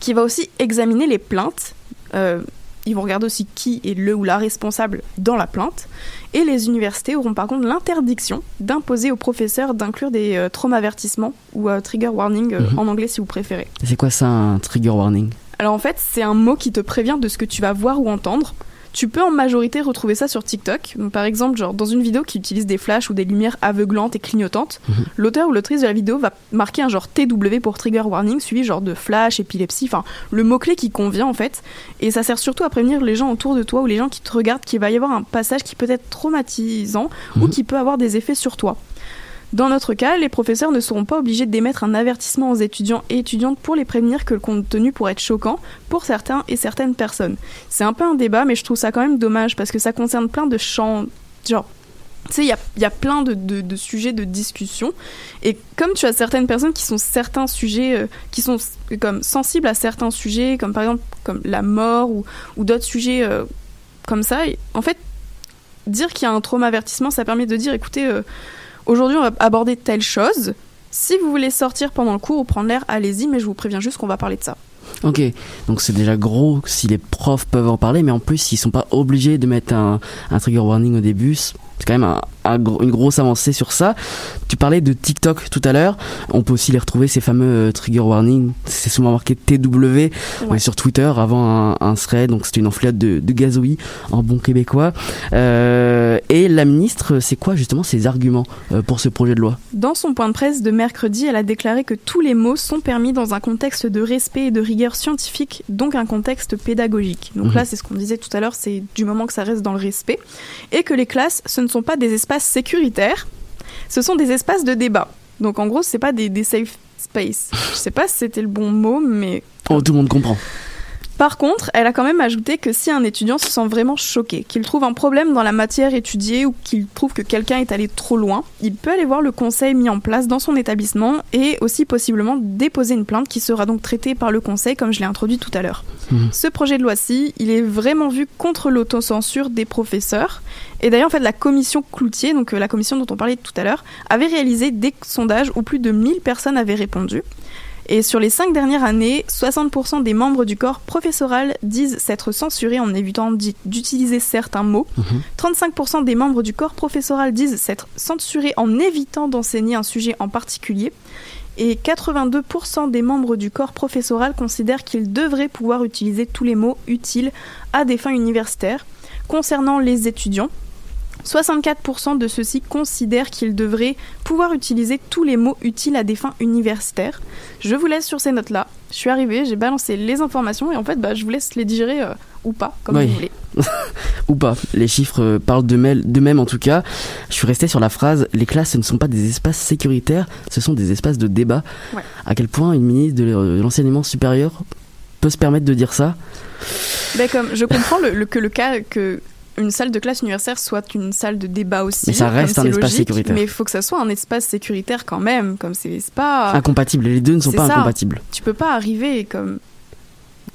qui va aussi examiner les plaintes. Euh, ils vont regarder aussi qui est le ou la responsable dans la plainte. Et les universités auront par contre l'interdiction d'imposer aux professeurs d'inclure des euh, traumavertissements ou euh, trigger warning euh, Mhm. en anglais si vous préférez. C'est quoi ça, un trigger warning? Alors en fait, c'est un mot qui te prévient de ce que tu vas voir ou entendre. Tu peux en majorité retrouver ça sur TikTok. Donc, par exemple, genre dans une vidéo qui utilise des flashs ou des lumières aveuglantes et clignotantes, l'auteur ou l'autrice de la vidéo va marquer un genre TW pour trigger warning, suivi genre de flash, épilepsie, enfin le mot-clé qui convient en fait. Et ça sert surtout à prévenir les gens autour de toi ou les gens qui te regardent qu'il va y avoir un passage qui peut être traumatisant ou qui peut avoir des effets sur toi. Dans notre cas, les professeurs ne seront pas obligés d'émettre un avertissement aux étudiants et étudiantes pour les prévenir que le contenu pourrait être choquant pour certains et certaines personnes. C'est un peu un débat, mais je trouve ça quand même dommage parce que ça concerne plein de champs. Genre, tu sais, il y y a plein de, de- sujets de discussion. Et comme tu as certaines personnes qui sont certains sujets, euh, qui sont comme sensibles à certains sujets, comme par exemple comme la mort ou, ou d'autres sujets euh, comme ça, en fait, dire qu'il y a un trauma avertissement, ça permet de dire, écoutez, euh, aujourd'hui on va aborder telle chose. Si vous voulez sortir pendant le cours ou prendre l'air, allez-y, mais je vous préviens juste qu'on va parler de ça. Ok, donc c'est déjà gros si les profs peuvent en parler, mais en plus s'ils sont pas obligés de mettre un, un trigger warning au début, c'est quand même un, un gros- une grosse avancée sur ça. Tu parlais de TikTok tout à l'heure, on peut aussi les retrouver ces fameux euh, trigger warning, c'est souvent marqué TW, on est sur Twitter avant un, un thread, donc c'est une enfilade de, de gazouillis en bon québécois. Euh, et la ministre, c'est quoi justement ses arguments euh, pour ce projet de loi? Dans son point de presse de mercredi, elle a déclaré que tous les mots sont permis dans un contexte de respect et de rigueur scientifique, donc un contexte pédagogique. Donc Mhm. là, c'est ce qu'on disait tout à l'heure, c'est du moment que ça reste dans le respect. Et que les classes, ce ne sont pas des espaces sécuritaires, ce sont des espaces de débat. Donc en gros, c'est pas des, safe space. Je sais pas si c'était le bon mot, mais Oh, tout le monde comprend. Par contre, elle a quand même ajouté que si un étudiant se sent vraiment choqué, qu'il trouve un problème dans la matière étudiée ou qu'il trouve que quelqu'un est allé trop loin, il peut aller voir le conseil mis en place dans son établissement et aussi possiblement déposer une plainte qui sera donc traitée par le conseil comme je l'ai introduit tout à l'heure. Mhm. Ce projet de loi-ci, il est vraiment vu contre l'autocensure des professeurs. Et d'ailleurs, en fait, la commission Cloutier, donc euh, la commission dont on parlait tout à l'heure, avait réalisé des sondages où plus de 1000 personnes avaient répondu. Et sur les cinq dernières années, 60% des membres du corps professoral disent s'être censurés en évitant d'utiliser certains mots. 35% des membres du corps professoral disent s'être censurés en évitant d'enseigner un sujet en particulier. Et 82% des membres du corps professoral considèrent qu'ils devraient pouvoir utiliser tous les mots utiles à des fins universitaires. Concernant les étudiants, 64% de ceux-ci considèrent qu'ils devraient pouvoir utiliser tous les mots utiles à des fins universitaires. Je vous laisse sur ces notes-là. Je suis arrivée, j'ai balancé les informations et en fait, bah, je vous laisse les digérer euh, ou pas, comme Oui. vous voulez. ou pas. Les chiffres euh, parlent d'eux-mêmes en tout cas. Je suis resté sur la phrase les classes ne sont pas des espaces sécuritaires, ce sont des espaces de débat. Ouais. À quel point une ministre de l'e- de l'enseignement supérieur peut se permettre de dire ça? Ben, comme je comprends le, le- que le cas que une salle de classe universitaire soit une salle de débat aussi. Mais ça reste un espace logique, sécuritaire. Mais il faut que ça soit un espace sécuritaire quand même, comme c'est pas. Incompatibles, les deux ne sont pas ça. incompatibles. Tu peux pas arriver comme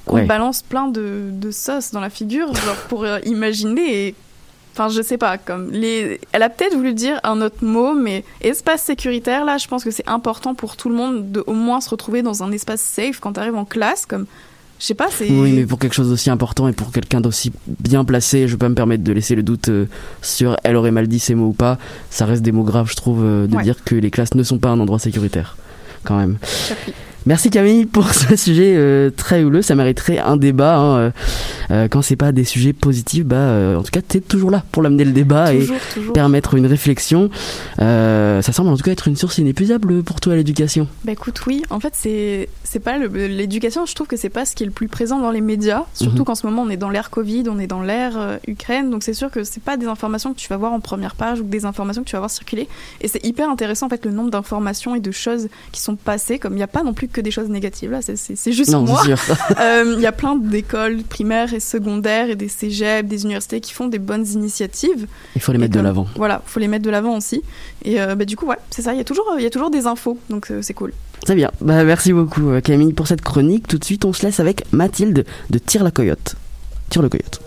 on Ouais. balance plein de, de sauce dans la figure, genre pour euh, imaginer. Et... Enfin, je sais pas, comme les. Elle a peut-être voulu dire un autre mot, mais espace sécuritaire, là, je pense que c'est important pour tout le monde de au moins se retrouver dans un espace safe quand t'arrives en classe, comme. Je sais pas, c'est. Oui, mais pour quelque chose d'aussi important et pour quelqu'un d'aussi bien placé, je peux pas me permettre de laisser le doute euh, sur elle aurait mal dit ces mots ou pas. Ça reste des mots graves, je trouve, euh, de Ouais. dire que les classes ne sont pas un endroit sécuritaire, quand même. Merci Camille pour ce sujet euh, très houleux. Ça mériterait un débat. hein, euh, euh, quand c'est pas des sujets positifs, bah, euh, en tout cas, t'es toujours là pour l'amener le débat Toujours, et toujours. permettre une réflexion. Ça semble en tout cas être une source inépuisable pour toi à l'éducation. Bah écoute, oui. En fait, c'est c'est pas l'éducation. Je trouve que c'est pas ce qui est le plus présent dans les médias. Surtout Mhm. qu'en ce moment, on est dans l'ère Covid, on est dans l'ère Ukraine. Donc c'est sûr que c'est pas des informations que tu vas voir en première page ou des informations que tu vas voir circuler. Et c'est hyper intéressant en fait le nombre d'informations et de choses qui sont passées. Comme il n'y a pas non plus que des choses négatives là. c'est- juste Non, moi. Euh, Il y a plein d'écoles primaires et secondaires et des cégeps, des universités qui font des bonnes initiatives. Il faut les Et mettre de l'avant. Voilà, faut les mettre de l'avant aussi. Et euh, bah, du coup, ouais, c'est ça. Il y a toujours, il y a toujours des infos, donc euh, c'est cool. Très bien. Bah, merci beaucoup Camille pour cette chronique. Tout de suite, on se laisse avec Mathilde de Tire la Coyote. Tire le Coyote.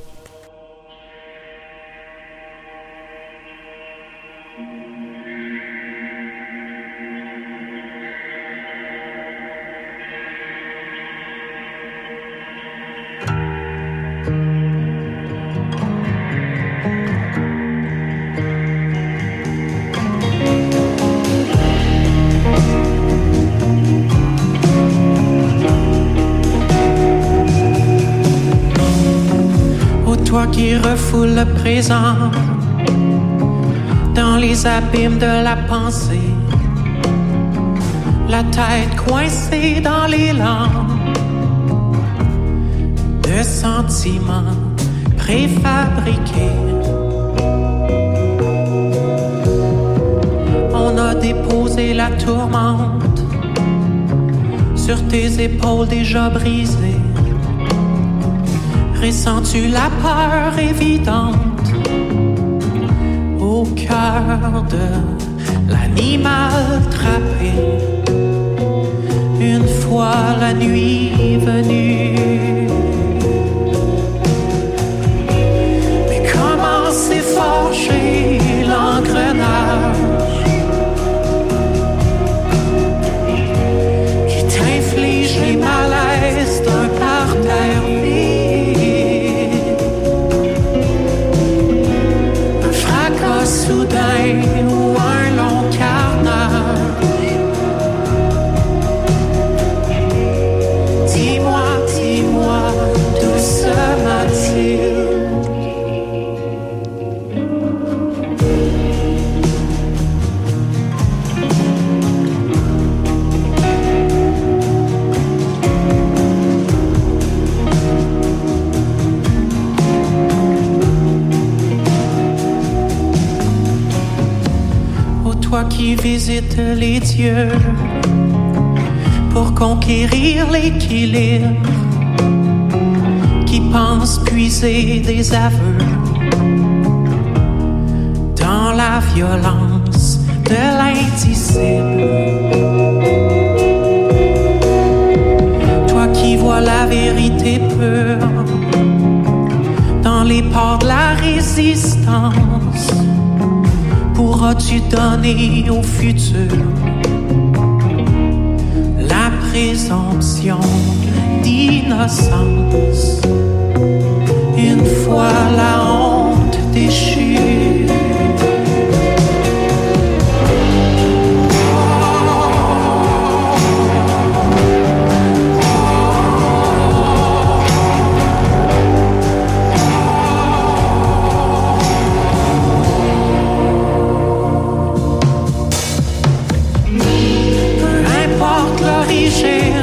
Sentiments préfabriqués. On a déposé la tourmente sur tes épaules déjà brisées. Ressens-tu la peur évidente au cœur de l'animal trappé? Une fois la nuit venue? Des aveux dans la violence de l'indicible. Toi qui vois la vérité pure dans les ports de la résistance, pourras-tu donner au futur la présomption d'innocence? kisses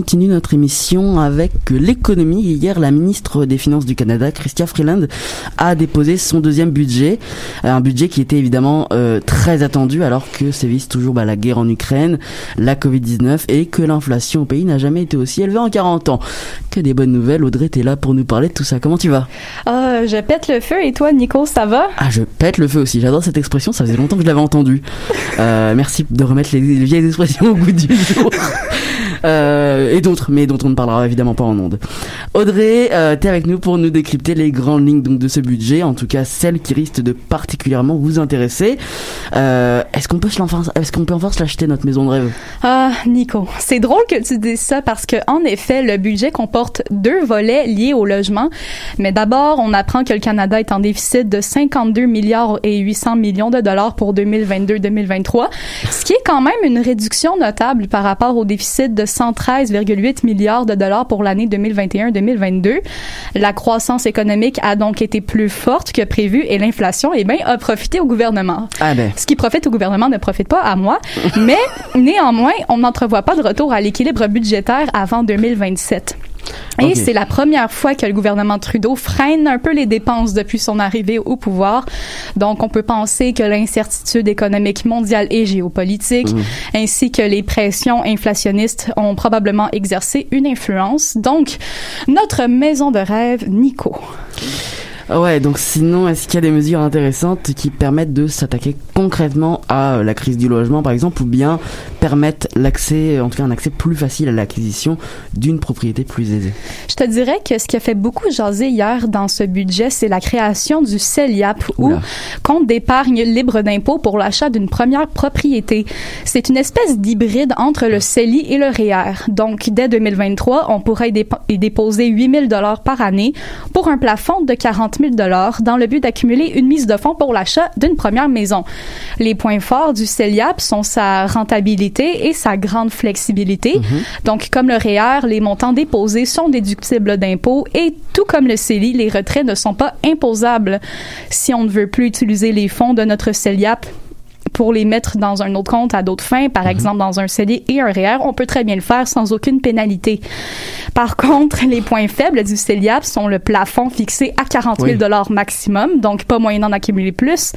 continue notre émission avec l'économie. Hier, la ministre des Finances du Canada, Chrystia Freeland, a déposé son deuxième budget. Un budget qui était évidemment euh, très attendu alors que sévissent toujours bah, la guerre en Ukraine, la Covid-19 et que l'inflation au pays n'a jamais été aussi élevée en 40 ans. Que des bonnes nouvelles. Audrey, t'es là pour nous parler de tout ça. Comment tu vas? Ah, je pète le feu et toi, Nico, ça va? Ah, je pète le feu aussi. J'adore cette expression. Ça faisait longtemps que je l'avais entendue. Euh, merci de remettre les, les vieilles expressions au goût du jour. Euh, et d'autres, mais dont on ne parlera évidemment pas en ondes. Audrey, euh, t'es avec nous pour nous décrypter les grandes lignes donc de ce budget, en tout cas celles qui risquent de particulièrement vous intéresser. Euh, est-ce qu'on peut se l'enfin- est-ce qu'on peut enfin se l'acheter notre maison de rêve? Ah, Nico, c'est drôle que tu dises ça parce que, en effet, le budget comporte deux volets liés au logement. Mais d'abord, on apprend que le Canada est en déficit de 52 milliards et 800 millions de dollars pour 2022-2023, ce qui est quand même une réduction notable par rapport au déficit de 113,8 milliards de dollars pour l'année 2021-2022. La croissance économique a donc été plus forte que prévu et l'inflation, eh bien, a profité au gouvernement. Ah ben. Ce qui profite au gouvernement ne profite pas à moi, mais néanmoins, on n'entrevoit pas de retour à l'équilibre budgétaire avant 2027. Et c'est la première fois que le gouvernement Trudeau freine un peu les dépenses depuis son arrivée au pouvoir. Donc, on peut penser que l'incertitude économique mondiale et géopolitique, Mhm. ainsi que les pressions inflationnistes ont probablement exercé une influence. Donc, notre maison de rêve, Nico. Ouais, donc sinon, est-ce qu'il y a des mesures intéressantes qui permettent de s'attaquer concrètement à euh, la crise du logement, par exemple, ou bien permettent l'accès, en tout cas un accès plus facile à l'acquisition d'une propriété plus aisée? Je te dirais que ce qui a fait beaucoup jaser hier dans ce budget, c'est la création du CELIAP ou compte d'épargne libre d'impôt pour l'achat d'une première propriété. C'est une espèce d'hybride entre le CELI et le REER. Donc, dès 2023, on pourrait y, dépo- y déposer 8 000 dollars par année pour un plafond de 40 000 dollars dans le but d'accumuler une mise de fonds pour l'achat d'une première maison. Les points forts du CELIAP sont sa rentabilité et sa grande flexibilité. Donc, comme le REER, les montants déposés sont déductibles d'impôts et tout comme le CELI, les retraits ne sont pas imposables. Si on ne veut plus utiliser les fonds de notre CELIAP pour les mettre dans un autre compte à d'autres fins, par exemple dans un CELI et un REER, on peut très bien le faire sans aucune pénalité. Par contre, les points faibles du CELIAP sont le plafond fixé à 40 000 Oui. dollars maximum, donc pas moyen d'en accumuler plus.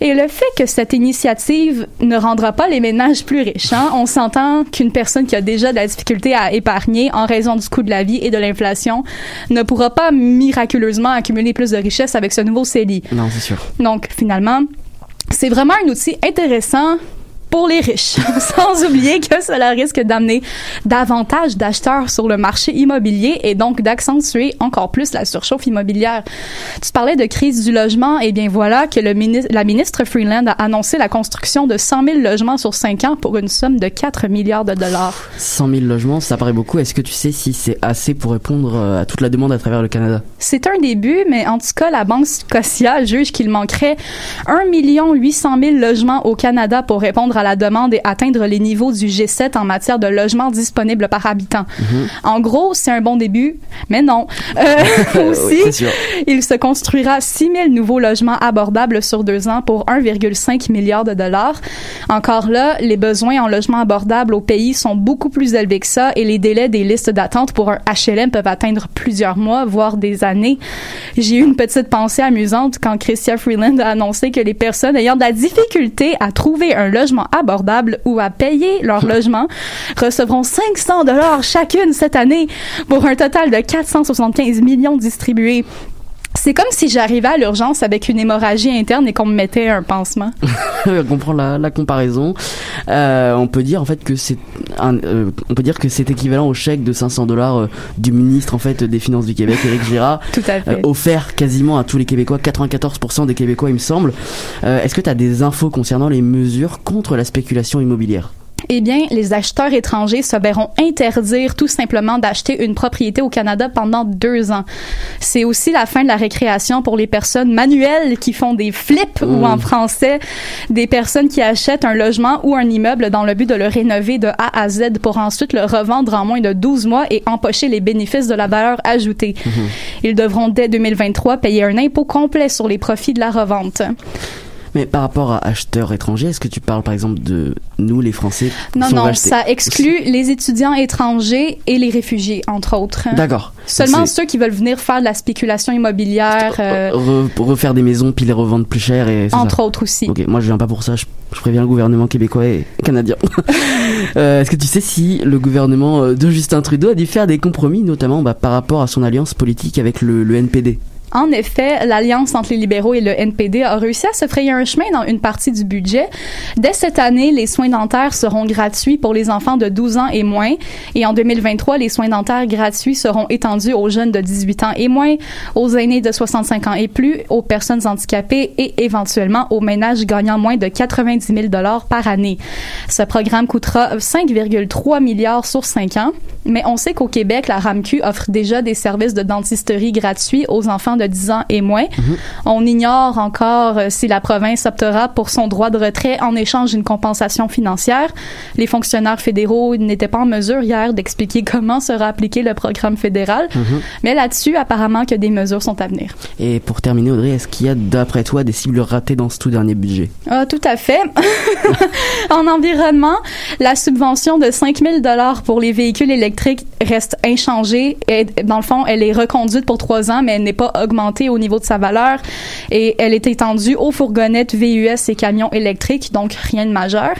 Et le fait que cette initiative ne rendra pas les ménages plus riches, hein, on s'entend qu'une personne qui a déjà de la difficulté à épargner en raison du coût de la vie et de l'inflation ne pourra pas miraculeusement accumuler plus de richesses avec ce nouveau CELI. Non, c'est sûr. Donc, finalement, c'est vraiment un outil intéressant pour les riches, sans oublier que cela risque d'amener davantage d'acheteurs sur le marché immobilier et donc d'accentuer encore plus la surchauffe immobilière. Tu parlais de crise du logement, et bien voilà que le ministre, la ministre Freeland a annoncé la construction de 100 000 logements sur 5 ans pour une somme de 4 milliards de dollars. 100 000 logements, ça paraît beaucoup. Est-ce que tu sais si c'est assez pour répondre euh, à toute la demande à travers le Canada? C'est un début, mais en tout cas, la Banque Scotia juge qu'il manquerait 1 800 000 logements au Canada pour répondre à la demande et atteindre les niveaux du G7 en matière de logements disponibles par habitant. En gros, c'est un bon début, mais non. Euh, aussi, Oui, il se construira 6 000 nouveaux logements abordables sur deux ans pour 1,5 milliard de dollars. Encore là, les besoins en logements abordables au pays sont beaucoup plus élevés que ça et les délais des listes d'attente pour un HLM peuvent atteindre plusieurs mois, voire des années. J'ai eu une petite pensée amusante quand Christian Freeland a annoncé que les personnes ayant de la difficulté à trouver un logement abordable ou à payer leur logement recevront 500 dollars chacune cette année pour un total de 475 millions distribués. C'est comme si j'arrivais à l'urgence avec une hémorragie interne et qu'on me mettait un pansement. on comprend la, la comparaison. Euh, on peut dire en fait que c'est euh, on peut dire que c'est équivalent au chèque de 500 dollars euh, du ministre en fait des Finances du Québec, Éric Girard, Tout à fait. offert quasiment à tous les Québécois, 94% des Québécois il me semble. Est-ce que tu as des infos concernant les mesures contre la spéculation immobilière? Eh bien, les acheteurs étrangers se verront interdire tout simplement d'acheter une propriété au Canada pendant deux ans. C'est aussi la fin de la récréation pour les personnes manuelles qui font des flips ou en français, des personnes qui achètent un logement ou un immeuble dans le but de le rénover de A à Z pour ensuite le revendre en moins de 12 mois et empocher les bénéfices de la valeur ajoutée. Ils devront dès 2023 payer un impôt complet sur les profits de la revente. Mais par rapport à acheteurs étrangers, est-ce que tu parles par exemple de nous les Français Non, non, ça exclut les étudiants étrangers et les réfugiés, entre autres. D'accord. Seulement ceux qui veulent venir faire de la spéculation immobilière, euh, Re- refaire des maisons puis les revendre plus cher et entre ça. autres aussi. Ok, moi je viens pas pour ça, je, je préviens le gouvernement québécois et canadien. Euh, Est-ce que tu sais si le gouvernement euh, de Justin Trudeau a dû faire des compromis, notamment bah, par rapport à son alliance politique avec le, le NPD En effet, l'alliance entre les libéraux et le NPD a réussi à se frayer un chemin dans une partie du budget. Dès cette année, les soins dentaires seront gratuits pour les enfants de 12 ans et moins. Et en 2023, les soins dentaires gratuits seront étendus aux jeunes de 18 ans et moins, aux aînés de 65 ans et plus, aux personnes handicapées et éventuellement aux ménages gagnant moins de 90 000 dollars par année. Ce programme coûtera 5,3 milliards sur 5 ans. Mais on sait qu'au Québec, la RAMQ offre déjà des services de dentisterie gratuits aux enfants de 10 ans et moins. On ignore encore euh, si la province optera pour son droit de retrait en échange d'une compensation financière. Les fonctionnaires fédéraux n'étaient pas en mesure hier d'expliquer comment sera appliqué le programme fédéral. Mais là-dessus, apparemment que des mesures sont à venir. Et pour terminer, Audrey, est-ce qu'il y a d'après toi des cibles ratées dans ce tout dernier budget? Ah, tout à fait. en environnement, la subvention de 5 000 dollars pour les véhicules électriques reste inchangée. Et, dans le fond, elle est reconduite pour trois ans, mais elle n'est pas augmentée au niveau de sa valeur. Et elle est étendue aux fourgonnettes VUS et camions électriques, donc rien de majeur.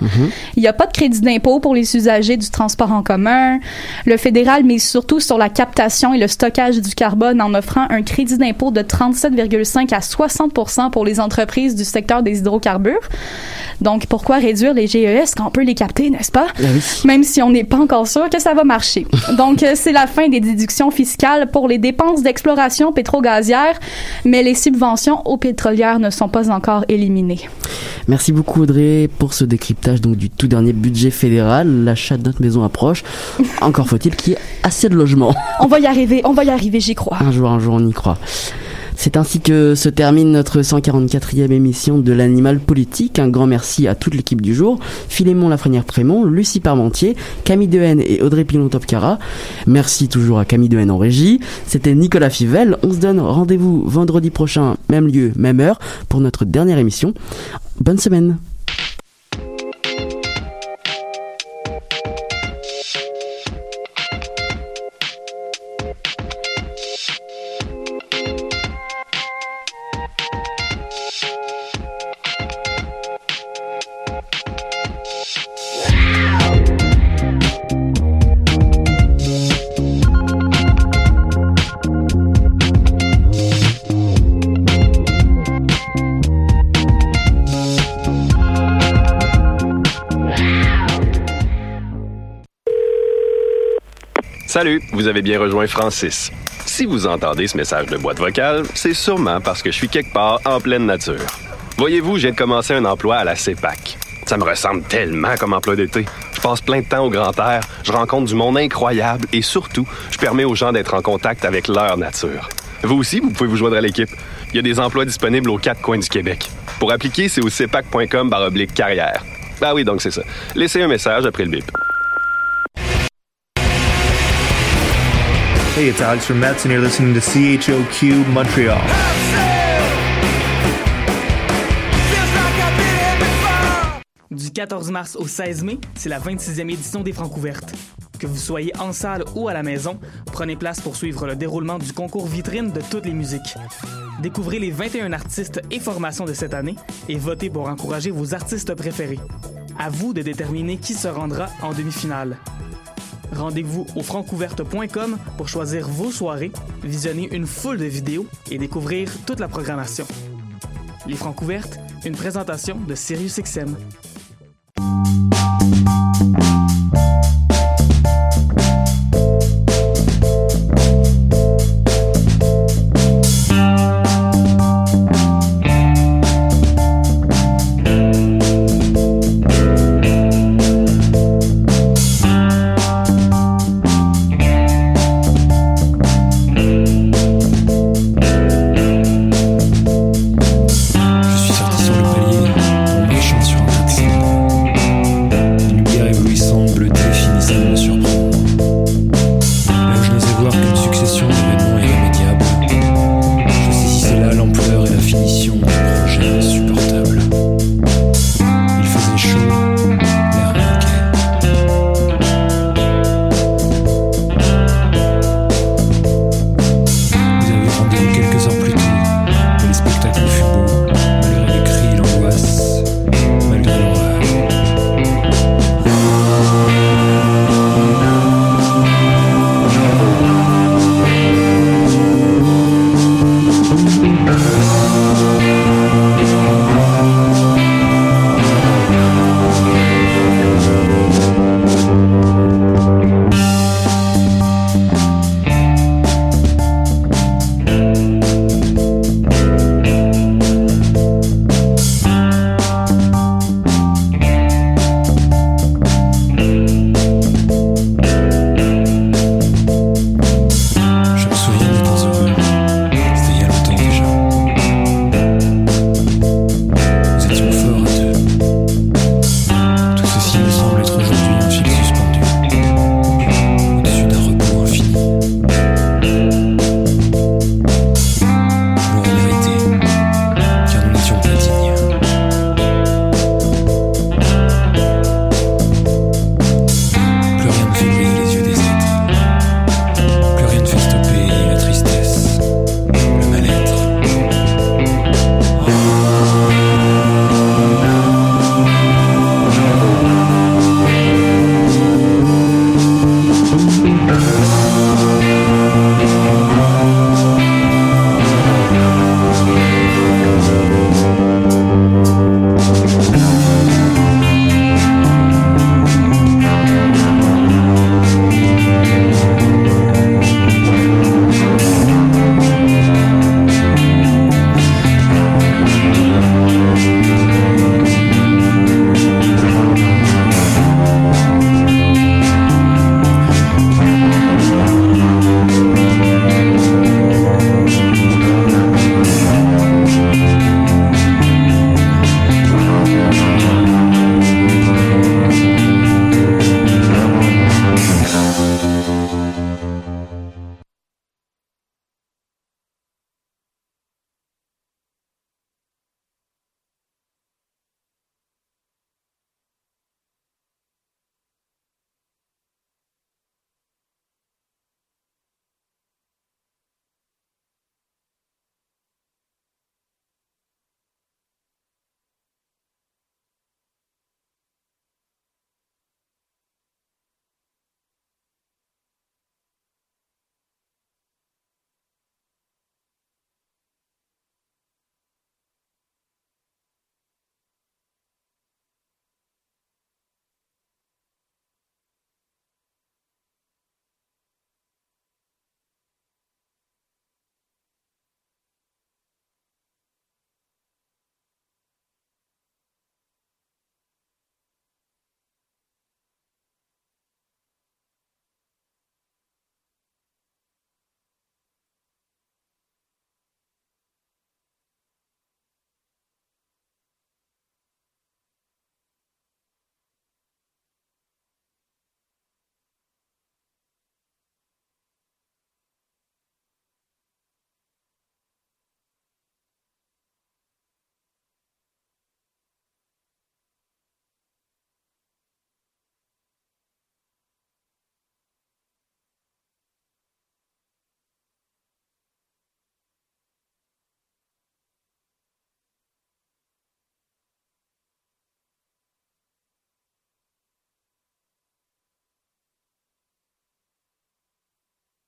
Il n'y a pas de crédit d'impôt pour les usagers du transport en commun. Le fédéral mise surtout sur la captation et le stockage du carbone en offrant un crédit d'impôt de 37,5 à 60% pour les entreprises du secteur des hydrocarbures. Donc, pourquoi réduire les GES quand on peut les capter, n'est-ce pas? Même si on n'est pas encore sûr que ça va marcher. Donc, euh, c'est la fin des déductions fiscales pour les dépenses d'exploration pétro-gazière, mais les subventions aux pétrolières ne sont pas encore éliminées. Merci beaucoup Audrey pour ce décryptage donc du tout dernier budget fédéral. L'achat de notre maison approche. Encore faut-il qu'il y ait assez de logements. On va y arriver, on va y arriver, j'y crois. Un jour, un jour, on y croit. C'est ainsi que se termine notre 144e émission de l'Animal Politique. Un grand merci à toute l'équipe du jour. Philémon Lafrenière-Prémont, Lucie Parmentier, Camille Dehaene et Audrey Pilon-Topcara. Merci toujours à Camille Dehaene en régie. C'était Nicolas Fivel. On se donne rendez-vous vendredi prochain, même lieu, même heure, pour notre dernière émission. Bonne semaine. Salut, vous avez bien rejoint Francis. Si vous entendez ce message de boîte vocale, c'est sûrement parce que je suis quelque part en pleine nature. Voyez-vous, j'ai commencé un emploi à la CEPAC. Ça me ressemble tellement comme emploi d'été. Je passe plein de temps au grand air, je rencontre du monde incroyable et surtout, je permets aux gens d'être en contact avec leur nature. Vous aussi, vous pouvez vous joindre à l'équipe. Il y a des emplois disponibles aux quatre coins du Québec. Pour appliquer, c'est au cepac.com carrière. Ah oui, donc c'est ça. Laissez un message après le bip. Hey, it's Alex from Mets, and you're listening to CHOQ Montreal. Du 14 mars au 16 mai, c'est la 26e édition des Francs ouvertes. Que vous soyez en salle ou à la maison, prenez place pour suivre le déroulement du concours vitrine de toutes les musiques. Découvrez les 21 artistes et formations de cette année et votez pour encourager vos artistes préférés. À vous de déterminer qui se rendra en demi-finale. Rendez-vous au francouverte.com pour choisir vos soirées, visionner une foule de vidéos et découvrir toute la programmation. Les Francouvertes, une présentation de SiriusXM.